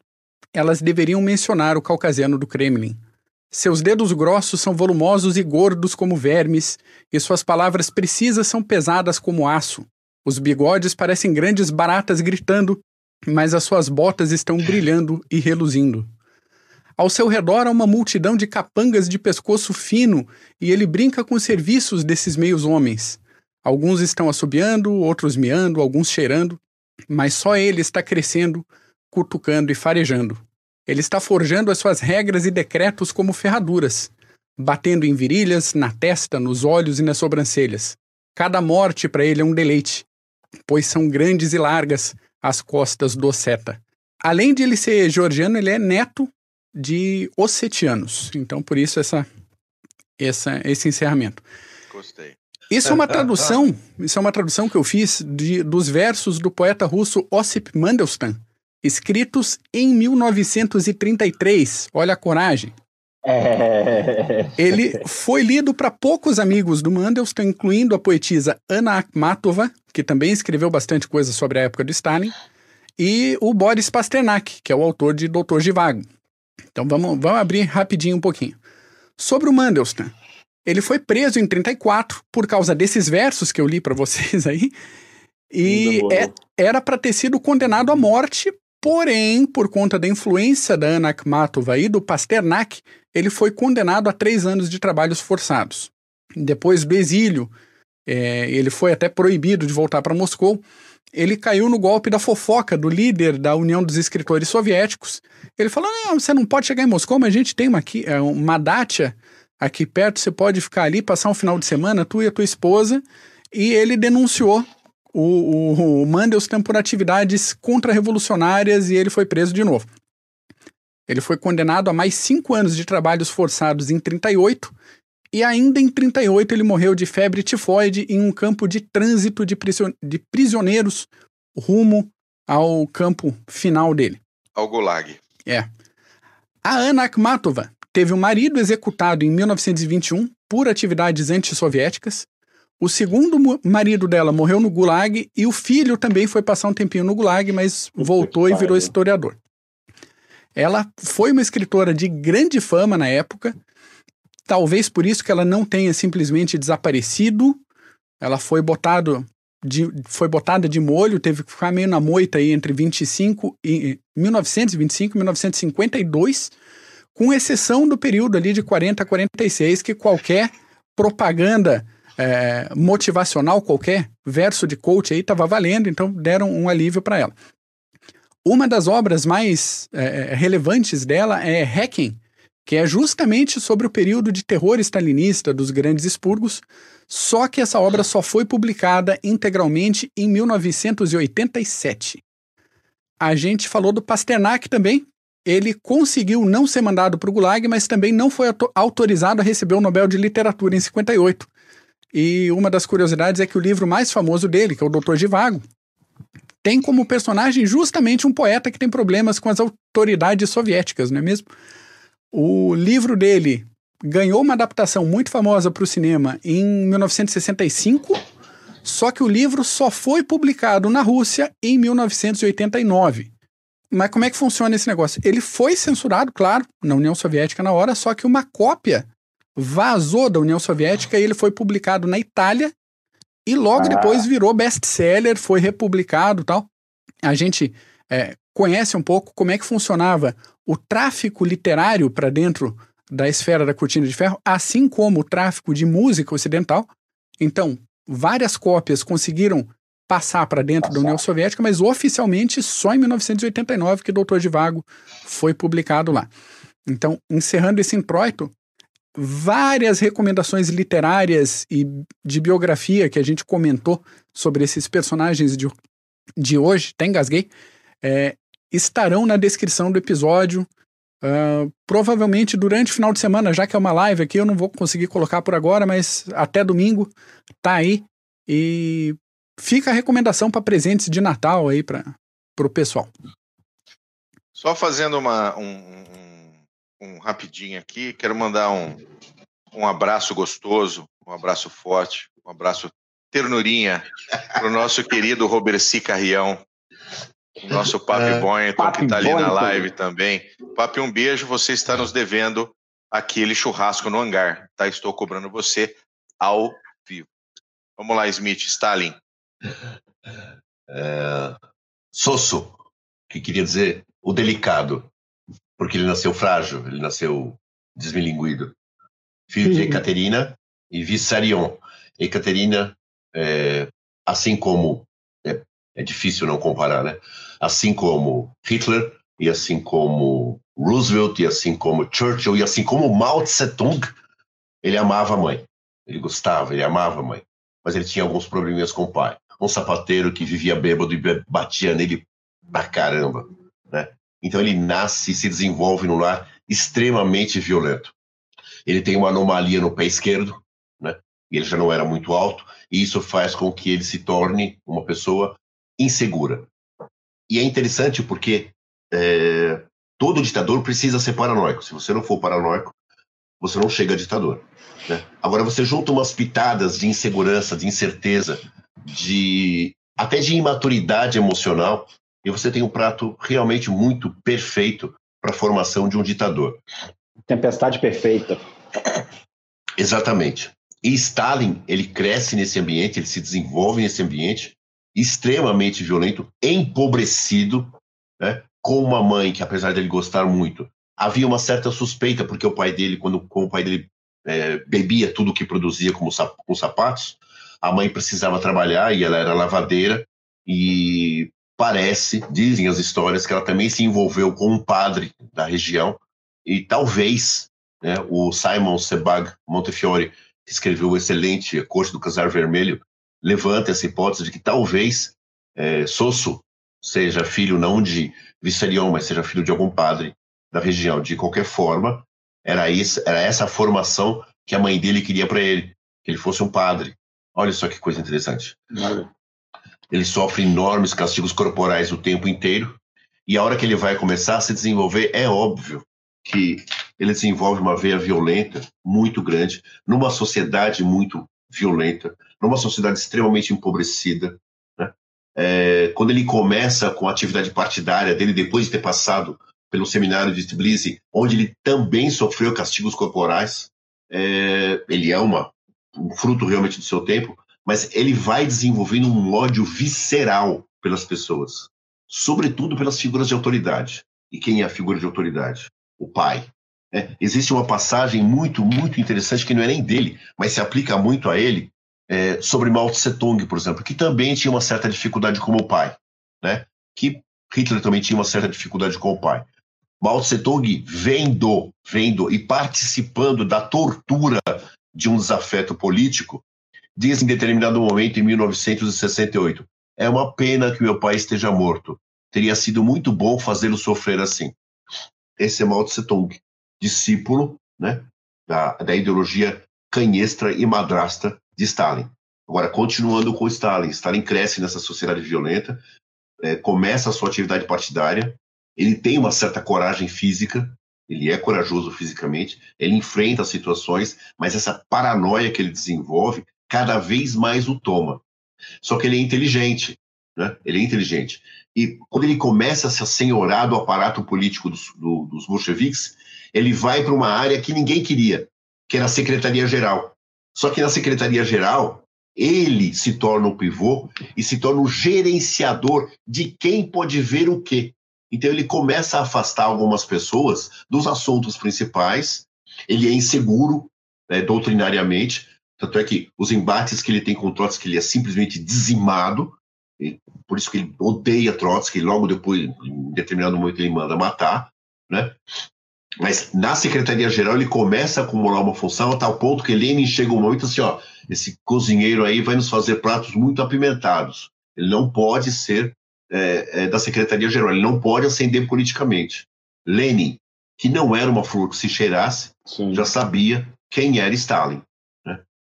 elas deveriam mencionar o caucasiano do Kremlin. Seus dedos grossos são volumosos e gordos como vermes, e suas palavras precisas são pesadas como aço. Os bigodes parecem grandes baratas gritando, mas as suas botas estão brilhando e reluzindo. Ao seu redor há uma multidão de capangas de pescoço fino e ele brinca com os serviços desses meios homens. Alguns estão assobiando, outros miando, alguns cheirando, mas só ele está crescendo, cutucando e farejando. Ele está forjando as suas regras e decretos como ferraduras, batendo em virilhas, na testa, nos olhos e nas sobrancelhas. Cada morte para ele é um deleite, pois são grandes e largas as costas do seta. Além de ele ser georgiano, ele é neto de ossetianos. Então, por isso essa, essa, esse encerramento. Gostei. Isso é uma tradução, isso é uma tradução que eu fiz de, dos versos do poeta russo Ossip Mandelstam, escritos em 1933. Olha a coragem. É... Ele foi lido para poucos amigos do Mandelstam, incluindo a poetisa Anna Akhmatova, que também escreveu bastante coisa sobre a época do Stalin, e o Boris Pasternak, que é o autor de Doutor Givago. Então vamos, vamos abrir rapidinho um pouquinho. Sobre o Mandelstam. Ele foi preso em 34 por causa desses versos que eu li para vocês aí. E é, era para ter sido condenado à morte, porém, por conta da influência da Ana Akhmatova e do Pasternak, ele foi condenado a três anos de trabalhos forçados. Depois do exílio, é, ele foi até proibido de voltar para Moscou. Ele caiu no golpe da fofoca do líder da União dos Escritores Soviéticos. Ele falou: Não, você não pode chegar em Moscou, mas a gente tem uma, aqui, é, uma dacha aqui perto, você pode ficar ali, passar um final de semana, tu e a tua esposa. E ele denunciou o, o, o Mandelstam por atividades contra-revolucionárias e ele foi preso de novo. Ele foi condenado a mais cinco anos de trabalhos forçados em 38 e ainda em 38 ele morreu de febre tifoide em um campo de trânsito de, de prisioneiros rumo ao campo final dele. Ao Gulag. É. A Ana Akhmatova teve um marido executado em 1921 por atividades antissoviéticas. O segundo marido dela morreu no Gulag e o filho também foi passar um tempinho no Gulag, mas voltou e virou historiador. Ela foi uma escritora de grande fama na época, talvez por isso que ela não tenha simplesmente desaparecido. Ela foi botado de, foi botada de molho, teve que ficar meio na moita aí entre 25 e 1925 e 1952 com exceção do período ali de 40 a 46, que qualquer propaganda é, motivacional, qualquer verso de coach aí estava valendo, então deram um alívio para ela. Uma das obras mais é, relevantes dela é Hacking, que é justamente sobre o período de terror stalinista dos grandes expurgos, só que essa obra só foi publicada integralmente em 1987. A gente falou do Pasternak também, ele conseguiu não ser mandado para o Gulag, mas também não foi autorizado a receber o Nobel de Literatura em 58. E uma das curiosidades é que o livro mais famoso dele, que é o Doutor Givago, tem como personagem justamente um poeta que tem problemas com as autoridades soviéticas, não é mesmo? O livro dele ganhou uma adaptação muito famosa para o cinema em 1965, só que o livro só foi publicado na Rússia em 1989. Mas como é que funciona esse negócio? Ele foi censurado, claro, na União Soviética na hora, só que uma cópia vazou da União Soviética e ele foi publicado na Itália e logo ah. depois virou best-seller, foi republicado tal. A gente é, conhece um pouco como é que funcionava o tráfico literário para dentro da esfera da cortina de ferro, assim como o tráfico de música ocidental. Então, várias cópias conseguiram passar para dentro passar. da União Soviética, mas oficialmente só em 1989 que Doutor de Vago foi publicado lá. Então, encerrando esse introito, várias recomendações literárias e de biografia que a gente comentou sobre esses personagens de, de hoje, até engasguei, é, estarão na descrição do episódio. Uh, provavelmente durante o final de semana, já que é uma live aqui, eu não vou conseguir colocar por agora, mas até domingo tá aí. E fica a recomendação para presentes de Natal aí para o pessoal. Só fazendo uma, um, um, rapidinho aqui, quero mandar um, um abraço gostoso, um abraço forte, um abraço ternurinha para o nosso querido Roberci Carrião, o nosso Papi é, Boynton, que está ali na live também. Papi, um beijo, você está nos devendo aquele churrasco no hangar, tá? Estou cobrando você ao vivo. Vamos lá, Smith, Stalin. É, Sosso, que queria dizer o delicado, porque ele nasceu frágil, ele nasceu desmilinguido. Filho de Ekaterina e Vissarion. Ekaterina, é, assim como. É, é difícil não comparar, né? Assim como Hitler, e assim como Roosevelt, e assim como Churchill, e assim como Mao Tse-tung, ele amava a mãe. Ele gostava, ele amava a mãe. Mas ele tinha alguns probleminhas com o pai um sapateiro que vivia bêbado e batia nele pra caramba? Então ele nasce e se desenvolve no lar extremamente violento. Ele tem uma anomalia no pé esquerdo, né? Ele já não era muito alto, e isso faz com que ele se torne uma pessoa insegura. E é interessante porque é, todo ditador precisa ser paranoico. Se você não for paranoico, você não chega a ditador. Né? Agora você junta umas pitadas de insegurança, de incerteza, de até de imaturidade emocional, e você tem um prato realmente muito perfeito para a formação de um ditador. Tempestade perfeita. Exatamente. E Stalin, ele cresce nesse ambiente, ele se desenvolve nesse ambiente extremamente violento, empobrecido, né? com uma mãe que, apesar dele gostar muito, havia uma certa suspeita, porque o pai dele, quando, quando o pai dele é, bebia tudo que produzia como com sapatos, a mãe precisava trabalhar e ela era lavadeira, e parece, dizem as histórias, que ela também se envolveu com um padre da região, e talvez né, o Simon Sebag Montefiore, que escreveu o excelente A Corte do Casar Vermelho, levanta essa hipótese de que talvez é, Sosso seja filho não de Vissarion, mas seja filho de algum padre da região. De qualquer forma, era, isso, era essa formação que a mãe dele queria para ele, que ele fosse um padre. Olha só que coisa interessante. Vale. Ele sofre enormes castigos corporais o tempo inteiro, e a hora que ele vai começar a se desenvolver, é óbvio que ele desenvolve uma veia violenta muito grande, numa sociedade muito violenta, numa sociedade extremamente empobrecida. Né? É, quando ele começa com a atividade partidária dele, depois de ter passado pelo seminário de Tbilisi, onde ele também sofreu castigos corporais, é, ele é uma, um fruto realmente do seu tempo, mas ele vai desenvolvendo um ódio visceral pelas pessoas, sobretudo pelas figuras de autoridade. E quem é a figura de autoridade? O pai. É, existe uma passagem muito, muito interessante que não é nem dele, mas se aplica muito a ele, é, sobre Mao Tse Tung, por exemplo, que também tinha uma certa dificuldade como o pai, né? Que Hitler também tinha uma certa dificuldade com o pai. Mao Tse Tung vendo, vendo e participando da tortura de um desafeto político, diz em determinado momento, em 1968, é uma pena que meu pai esteja morto. Teria sido muito bom fazê-lo sofrer assim. Esse é Mao Tse Tung, discípulo né, da, da ideologia canhestra e madrasta de Stalin. Agora, continuando com Stalin, Stalin cresce nessa sociedade violenta, é, começa a sua atividade partidária, ele tem uma certa coragem física, ele é corajoso fisicamente, ele enfrenta as situações, mas essa paranoia que ele desenvolve cada vez mais o toma. Só que ele é inteligente, né? Ele é inteligente. E quando ele começa a se assenhorar do aparato político dos, do, dos bolcheviques, ele vai para uma área que ninguém queria, que era a Secretaria-Geral. Só que na Secretaria-Geral, ele se torna o pivô e se torna o gerenciador de quem pode ver o quê. Então ele começa a afastar algumas pessoas dos assuntos principais, ele é inseguro né, doutrinariamente, tanto é que os embates que ele tem com Trotsky, ele é simplesmente dizimado, por isso que ele odeia Trotsky, logo depois, em determinado momento, ele manda matar, né? Mas na Secretaria-Geral ele começa a acumular uma função a tal ponto que Lenin chega um momento assim, ó, esse cozinheiro aí vai nos fazer pratos muito apimentados. Ele não pode ser é, é, da Secretaria-Geral, ele não pode ascender politicamente. Lenin, que não era uma flor que se cheirasse, Sim. já sabia quem era Stalin.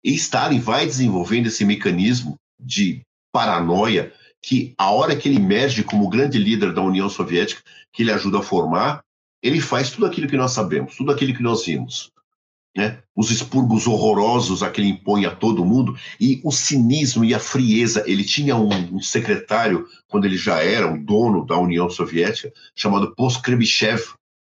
E Stalin vai desenvolvendo esse mecanismo de paranoia que a hora que ele emerge como grande líder da União Soviética, que ele ajuda a formar, ele faz tudo aquilo que nós sabemos, tudo aquilo que nós vimos. Né? Os expurgos horrorosos a que ele impõe a todo mundo e o cinismo e a frieza. Ele tinha um, um secretário, quando ele já era o dono da União Soviética, chamado Poskrebichev.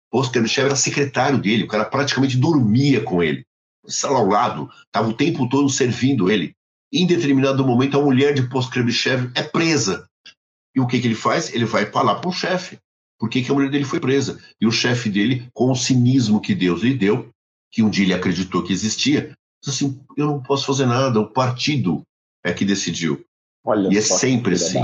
Poskrebichev era secretário dele, o cara praticamente dormia com ele. Estava ao lado, estava o tempo todo servindo ele. Em determinado momento, a mulher de Poskrebichev é presa. E o que, que ele faz? Ele vai falar para o chefe por que, que a mulher dele foi presa. E o chefe dele, com o cinismo que Deus lhe deu, que um dia ele acreditou que existia, disse assim: eu não posso fazer nada, o partido é que decidiu. Olha e é sempre assim.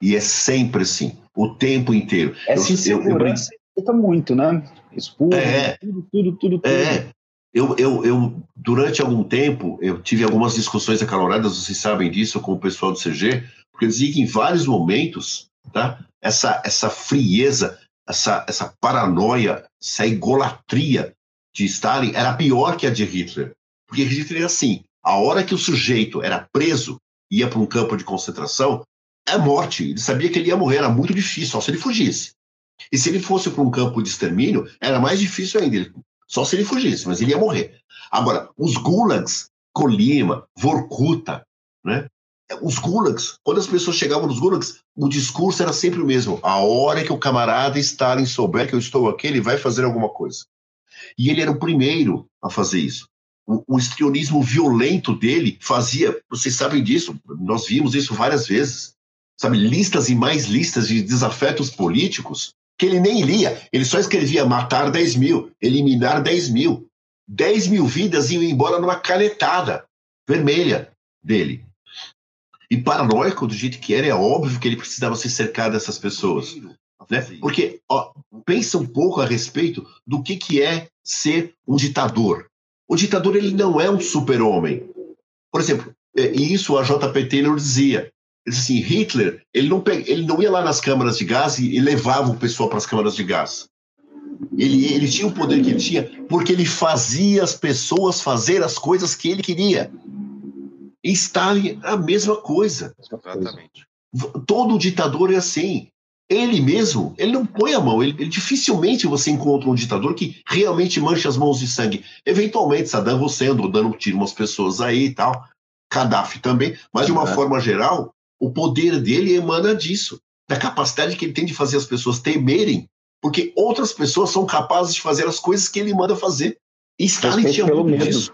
E é sempre assim, o tempo inteiro. Essa eu, insegurança eu, eu, muito, né? Expurgo, é, tudo, tudo, tudo, tudo. É. Eu, eu, eu, durante algum tempo, eu tive algumas discussões acaloradas, vocês sabem disso, com o pessoal do CG, porque eu dizia que em vários momentos, tá? essa, essa frieza essa, essa paranoia, essa egolatria de Stalin era pior que a de Hitler. Porque Hitler é assim: a hora que o sujeito era preso, ia para um campo de concentração, é morte. Ele sabia que ele ia morrer, era muito difícil, só se ele fugisse. E se ele fosse para um campo de extermínio, era mais difícil ainda, só se ele fugisse, mas ele ia morrer. Agora, os gulags, Colima, Vorkuta, né? Os gulags, quando as pessoas chegavam nos gulags, o discurso era sempre o mesmo. A hora que o camarada Stalin souber que eu estou aqui, ele vai fazer alguma coisa. E ele era o primeiro a fazer isso. O, o estrionismo violento dele fazia, vocês sabem disso, nós vimos isso várias vezes, sabe, listas e mais listas de desafetos políticos que ele nem lia, ele só escrevia matar 10 mil, eliminar 10 mil. 10 mil vidas iam embora numa canetada vermelha dele. E paranoico do jeito que era, é óbvio que ele precisava se cercar dessas pessoas. Né? Porque ó, pensa um pouco a respeito do que, que é ser um ditador. O ditador ele não é um super-homem. Por exemplo, é, e isso a J.P. Taylor dizia. Assim, Hitler ele não, ele não ia lá nas câmaras de gás e, e levava o pessoal para as câmaras de gás. Ele, ele tinha o poder que ele tinha porque ele fazia as pessoas fazer as coisas que ele queria. E Stalin, a mesma coisa. Exatamente. Todo ditador é assim. Ele mesmo, ele não põe a mão. Ele, ele, dificilmente você encontra um ditador que realmente mancha as mãos de sangue. Eventualmente, Saddam Hussein andou dando tiro umas pessoas aí e tal. Gaddafi também. Mas, de uma é. forma geral, o poder dele emana disso. Da capacidade que ele tem de fazer as pessoas temerem porque outras pessoas são capazes de fazer as coisas que ele manda fazer. E Stalin tinha muito medo. disso.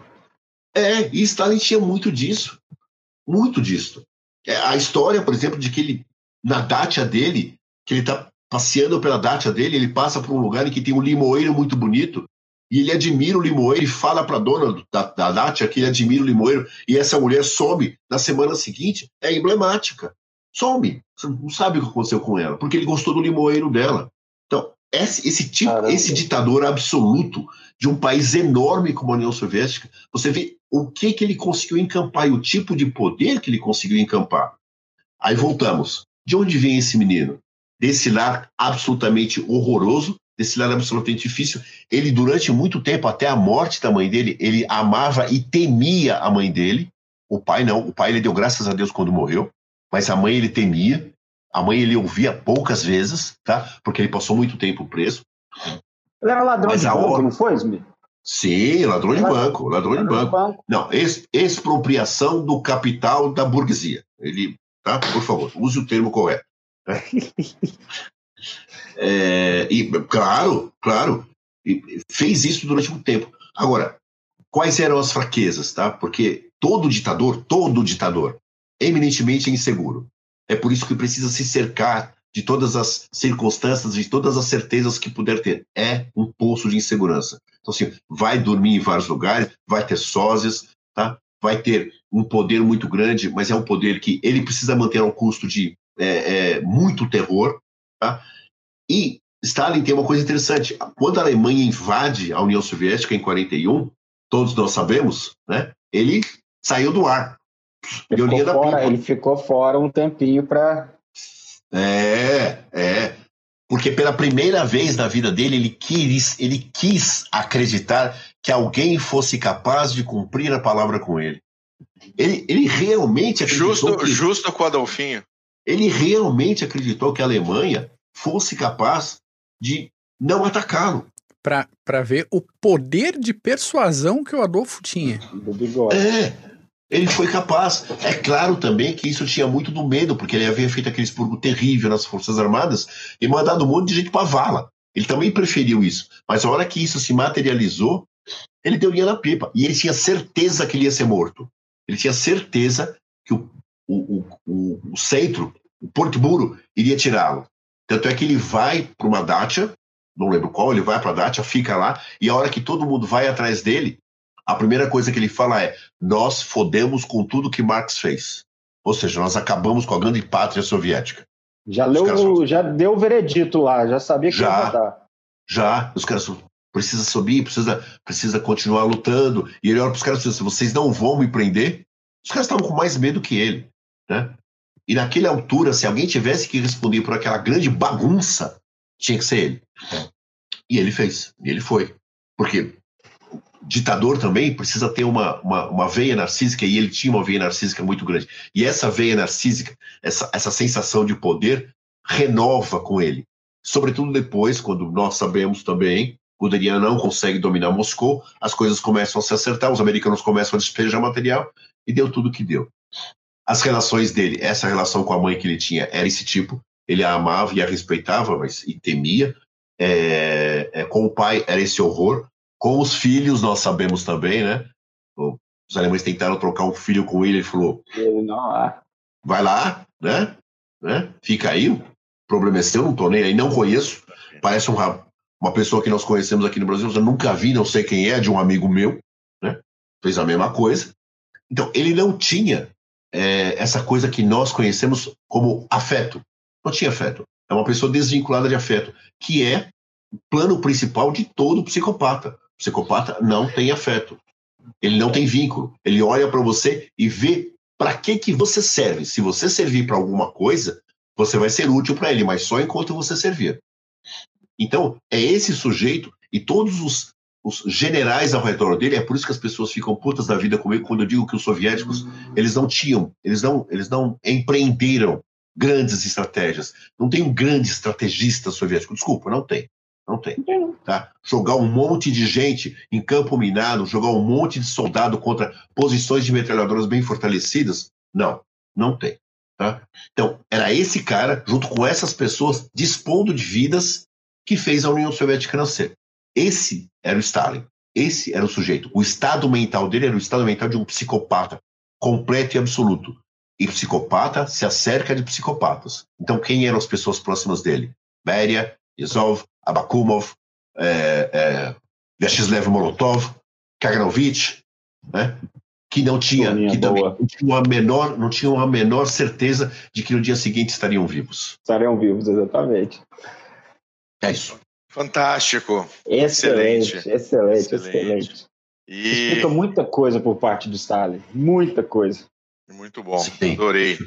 É, e Stalin tinha muito disso. Muito disso. É, a história, por exemplo, de que ele, na dacha dele, que ele está passeando pela dacha dele, ele passa por um lugar em que tem um limoeiro muito bonito, e ele admira o limoeiro e fala para a dona da, da dacha que ele admira o limoeiro, e essa mulher some na semana seguinte, é emblemática. Some. Você não sabe o que aconteceu com ela, porque ele gostou do limoeiro dela. Então, esse, esse tipo, Caramba. esse ditador absoluto de um país enorme como a União Soviética, você vê o que, que ele conseguiu encampar e o tipo de poder que ele conseguiu encampar. Aí voltamos. De onde vem esse menino? Desse lar absolutamente horroroso, desse lar absolutamente difícil. Ele, durante muito tempo, até a morte da mãe dele, ele amava e temia a mãe dele. O pai não. O pai ele deu graças a Deus quando morreu, mas a mãe ele temia. A mãe ele ouvia poucas vezes, tá? Porque ele passou muito tempo preso. Ele era ladrão Mas de banco, hora... não foi, Smith? Sim, ladrão de banco, ladrão de banco. banco. Não, ex expropriação do capital da burguesia. Ele, tá? Por favor, use o termo correto. é, e claro, claro, fez isso durante muito tempo. Agora, quais eram as fraquezas, tá? Porque todo ditador, todo ditador, eminentemente inseguro. É por isso que precisa se cercar de todas as circunstâncias, de todas as certezas que puder ter. É um poço de insegurança. Então, assim, vai dormir em vários lugares, vai ter sósias, tá? vai ter um poder muito grande, mas é um poder que ele precisa manter ao custo de é, é, muito terror. Tá? E Stalin tem uma coisa interessante. Quando a Alemanha invade a União Soviética em 41, todos nós sabemos, né? ele saiu do ar. Ele ficou, fora, ele ficou fora um tempinho para. É, é. Porque pela primeira vez na vida dele, ele quis, ele quis acreditar que alguém fosse capaz de cumprir a palavra com ele. Ele, ele realmente acreditou. Justo, que, justo com o Adolfinho. Ele realmente acreditou que a Alemanha fosse capaz de não atacá-lo. Para ver o poder de persuasão que o Adolfo tinha. É, ele foi capaz. É claro também que isso tinha muito do medo, porque ele havia feito aquele expurgo terrível nas Forças Armadas e mandado um monte de gente para vala. Ele também preferiu isso. Mas a hora que isso se materializou, ele deu linha na pipa. E ele tinha certeza que ele ia ser morto. Ele tinha certeza que o, o, o, o centro, o Porto Muro, iria tirá-lo. Tanto é que ele vai para uma dacha, não lembro qual, ele vai para a dacha, fica lá, e a hora que todo mundo vai atrás dele, a primeira coisa que ele fala é: nós fodemos com tudo que Marx fez. Ou seja, nós acabamos com a grande pátria soviética. Já, leu, já deu o veredito lá, já sabia que já, ia matar. Já, os caras precisa subir, precisa, precisa continuar lutando. E ele olha para os caras e diz: vocês não vão me prender? Os caras estavam com mais medo que ele. Né? E naquela altura, se alguém tivesse que responder por aquela grande bagunça Tinha que ser ele. E ele fez, e ele foi. Porque ditador também precisa ter uma, uma, uma, veia narcísica, e ele tinha uma veia narcísica muito grande. E essa veia narcísica, essa, essa sensação de poder, renova com ele. Sobretudo depois, quando nós sabemos também, o Derian não consegue dominar Moscou, as coisas começam a se acertar, os americanos começam a despejar material, e deu tudo o que deu. As relações dele, essa relação com a mãe que ele tinha, era esse tipo, ele a amava e a respeitava, mas e temia. É, é, com o pai era esse horror, com os filhos, nós sabemos também, né? Os alemães tentaram trocar um filho com ele, ele falou: não, vai lá, né? né? Fica aí, o problema é seu, não tô nem aí, não conheço. Parece um, uma pessoa que nós conhecemos aqui no Brasil, eu nunca vi, não sei quem é, de um amigo meu, né? Fez a mesma coisa. Então, ele não tinha é, essa coisa que nós conhecemos como afeto. Não tinha afeto. É uma pessoa desvinculada de afeto, que é o plano principal de todo psicopata psicopata não tem afeto. Ele não tem vínculo. Ele olha para você e vê para que que você serve. Se você servir para alguma coisa, você vai ser útil para ele, mas só enquanto você servir. Então, é esse sujeito e todos os, os, generais ao redor dele, é por isso que as pessoas ficam putas da vida comigo quando eu digo que os soviéticos, eles não tinham, eles não, eles não empreenderam grandes estratégias. Não tem um grande estrategista soviético. Desculpa, não tem. Não tem. Tá? Jogar um monte de gente em campo minado, jogar um monte de soldado contra posições de metralhadoras bem fortalecidas, não, não tem. Tá? Então, era esse cara, junto com essas pessoas, dispondo de vidas, que fez a União Soviética nascer. Esse era o Stalin. Esse era o sujeito. O estado mental dele era o estado mental de um psicopata, completo e absoluto. E psicopata se acerca de psicopatas. Então, quem eram as pessoas próximas dele? Beria, Yezhov, Abakumov, é, é, Vyacheslav Molotov, Kaganovich, né? que não tinha, que não tinham, a menor, não tinham a menor certeza de que no dia seguinte estariam vivos. Estariam vivos, exatamente. É isso. Fantástico. Excelente, excelente, excelente. excelente. E... Explica muita coisa por parte do Stalin, muita coisa. Muito bom, Sim. adorei,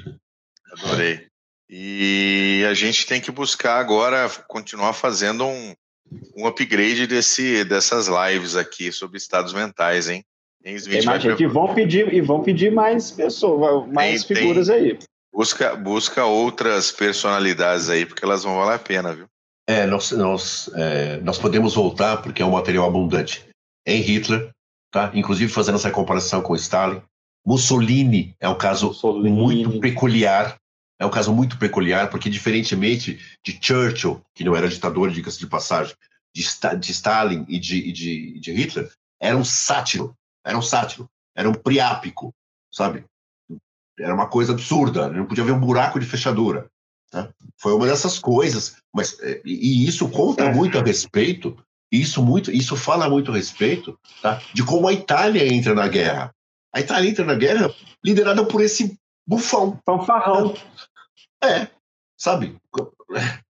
adorei. E a gente tem que buscar agora continuar fazendo um, um upgrade desse, dessas lives aqui sobre estados mentais, hein? Tem Imagina que vão pedir e vão pedir mais pessoas, mais tem, figuras tem. aí. Busca, busca outras personalidades aí, porque elas vão valer a pena, viu? É, nós, nós, é, nós podemos voltar porque é um material abundante. Em Hitler, tá? Inclusive fazendo essa comparação com Stalin. Mussolini é um caso Mussolini. muito peculiar, é um caso muito peculiar, porque diferentemente de Churchill, que não era ditador, diga-se de passagem, de, de Stalin e de, de, de, Hitler, era um sátiro, era um sátiro, era um priápico, sabe? Era uma coisa absurda, não podia ver um buraco de fechadura. Tá? Foi uma dessas coisas, mas é, e isso conta é. muito a respeito, isso muito, isso fala muito a respeito, tá? De como a Itália entra na guerra. A Itália entra na guerra liderada por esse bufão. Fanfarrão. É, sabe?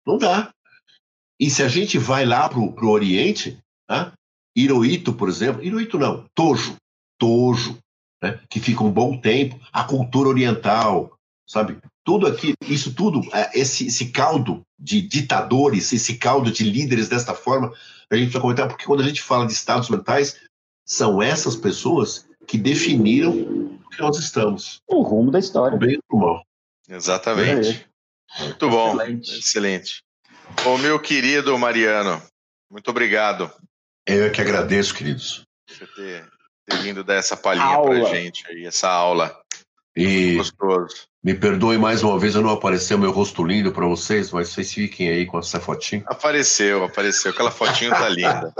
Não dá. E se a gente vai lá pro, pro Oriente, né? Hirohito, por exemplo, Hirohito não, Tojo, Tojo, né? que fica um bom tempo, a cultura oriental, sabe? Tudo aqui, isso tudo, é, esse, esse caldo de ditadores, esse caldo de líderes desta forma, a gente precisa comentar, porque quando a gente fala de estados mentais, são essas pessoas que definiram o que nós estamos. O rumo da história. O bem e o mal. Exatamente. É. Muito bom. Excelente. Excelente. Ô, meu querido Mariano, muito obrigado. Eu é que agradeço, queridos. Você ter, ter vindo dar essa palhinha aula. pra gente aí, essa aula. E gostoso. Me perdoe mais uma vez, eu não apareceu meu rosto lindo para vocês, mas vocês fiquem aí com essa fotinha. Apareceu, apareceu. Aquela fotinha tá linda.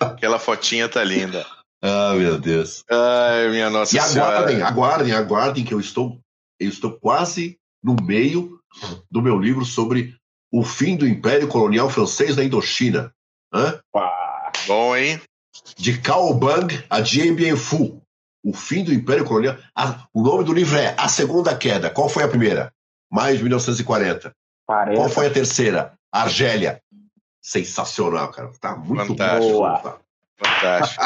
Aquela fotinha tá linda. Ah, meu Deus. Ai, minha nossa e senhora. aguardem, aguardem, aguardem que eu estou, eu estou quase no meio do meu livro sobre o fim do Império Colonial Francês na Indochina. Hã? Bom, hein? De Cao Bang a Dien Bien Phu. O fim do Império Colonial. Ah, o nome do livro é A Segunda Queda. Qual foi a primeira? Maio de 1940. Parece. Qual foi a terceira? Argélia. Sensacional, cara. Tá muito Fantástico. boa. Fantástico.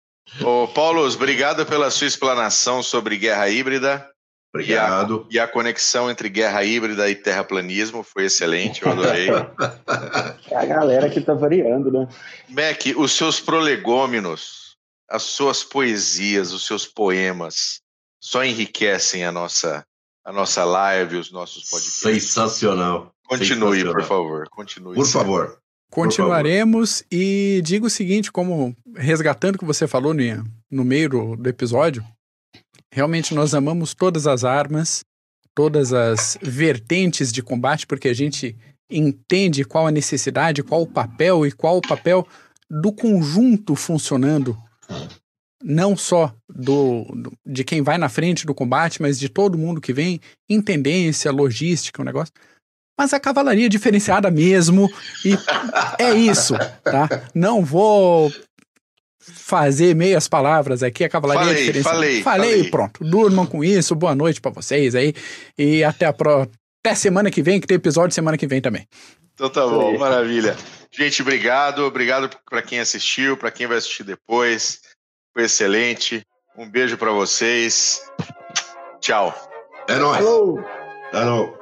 Ô, Paulo, obrigado pela sua explanação sobre guerra híbrida. Obrigado. E a, e a, conexão entre guerra híbrida e terraplanismo foi excelente, eu adorei. é a galera que tá variando, né? Mac, os seus prolegômenos, as suas poesias, os seus poemas, só enriquecem a nossa, a nossa live, os nossos podcasts. Sensacional. Continue, Sensacional. por favor. Continue. Por favor. Continuaremos e digo o seguinte, como resgatando o que você falou no, no meio do, do episódio, realmente nós amamos todas as armas, todas as vertentes de combate, porque a gente entende qual a necessidade, qual o papel e qual o papel do conjunto funcionando, não só do, do, de quem vai na frente do combate, mas de todo mundo que vem, em tendência, logística, o um negócio mas a cavalaria diferenciada mesmo. E é isso, tá? Não vou fazer meias palavras aqui, a cavalaria falei, diferenciada. Falei, falei, falei, pronto. Durmam com isso, boa noite para vocês aí. E até a pro... até semana que vem, que tem episódio semana que vem também. Então tá bom, maravilha. Gente, obrigado. Obrigado para quem assistiu, para quem vai assistir depois. Foi excelente. Um beijo para vocês. Tchau. É nóis. O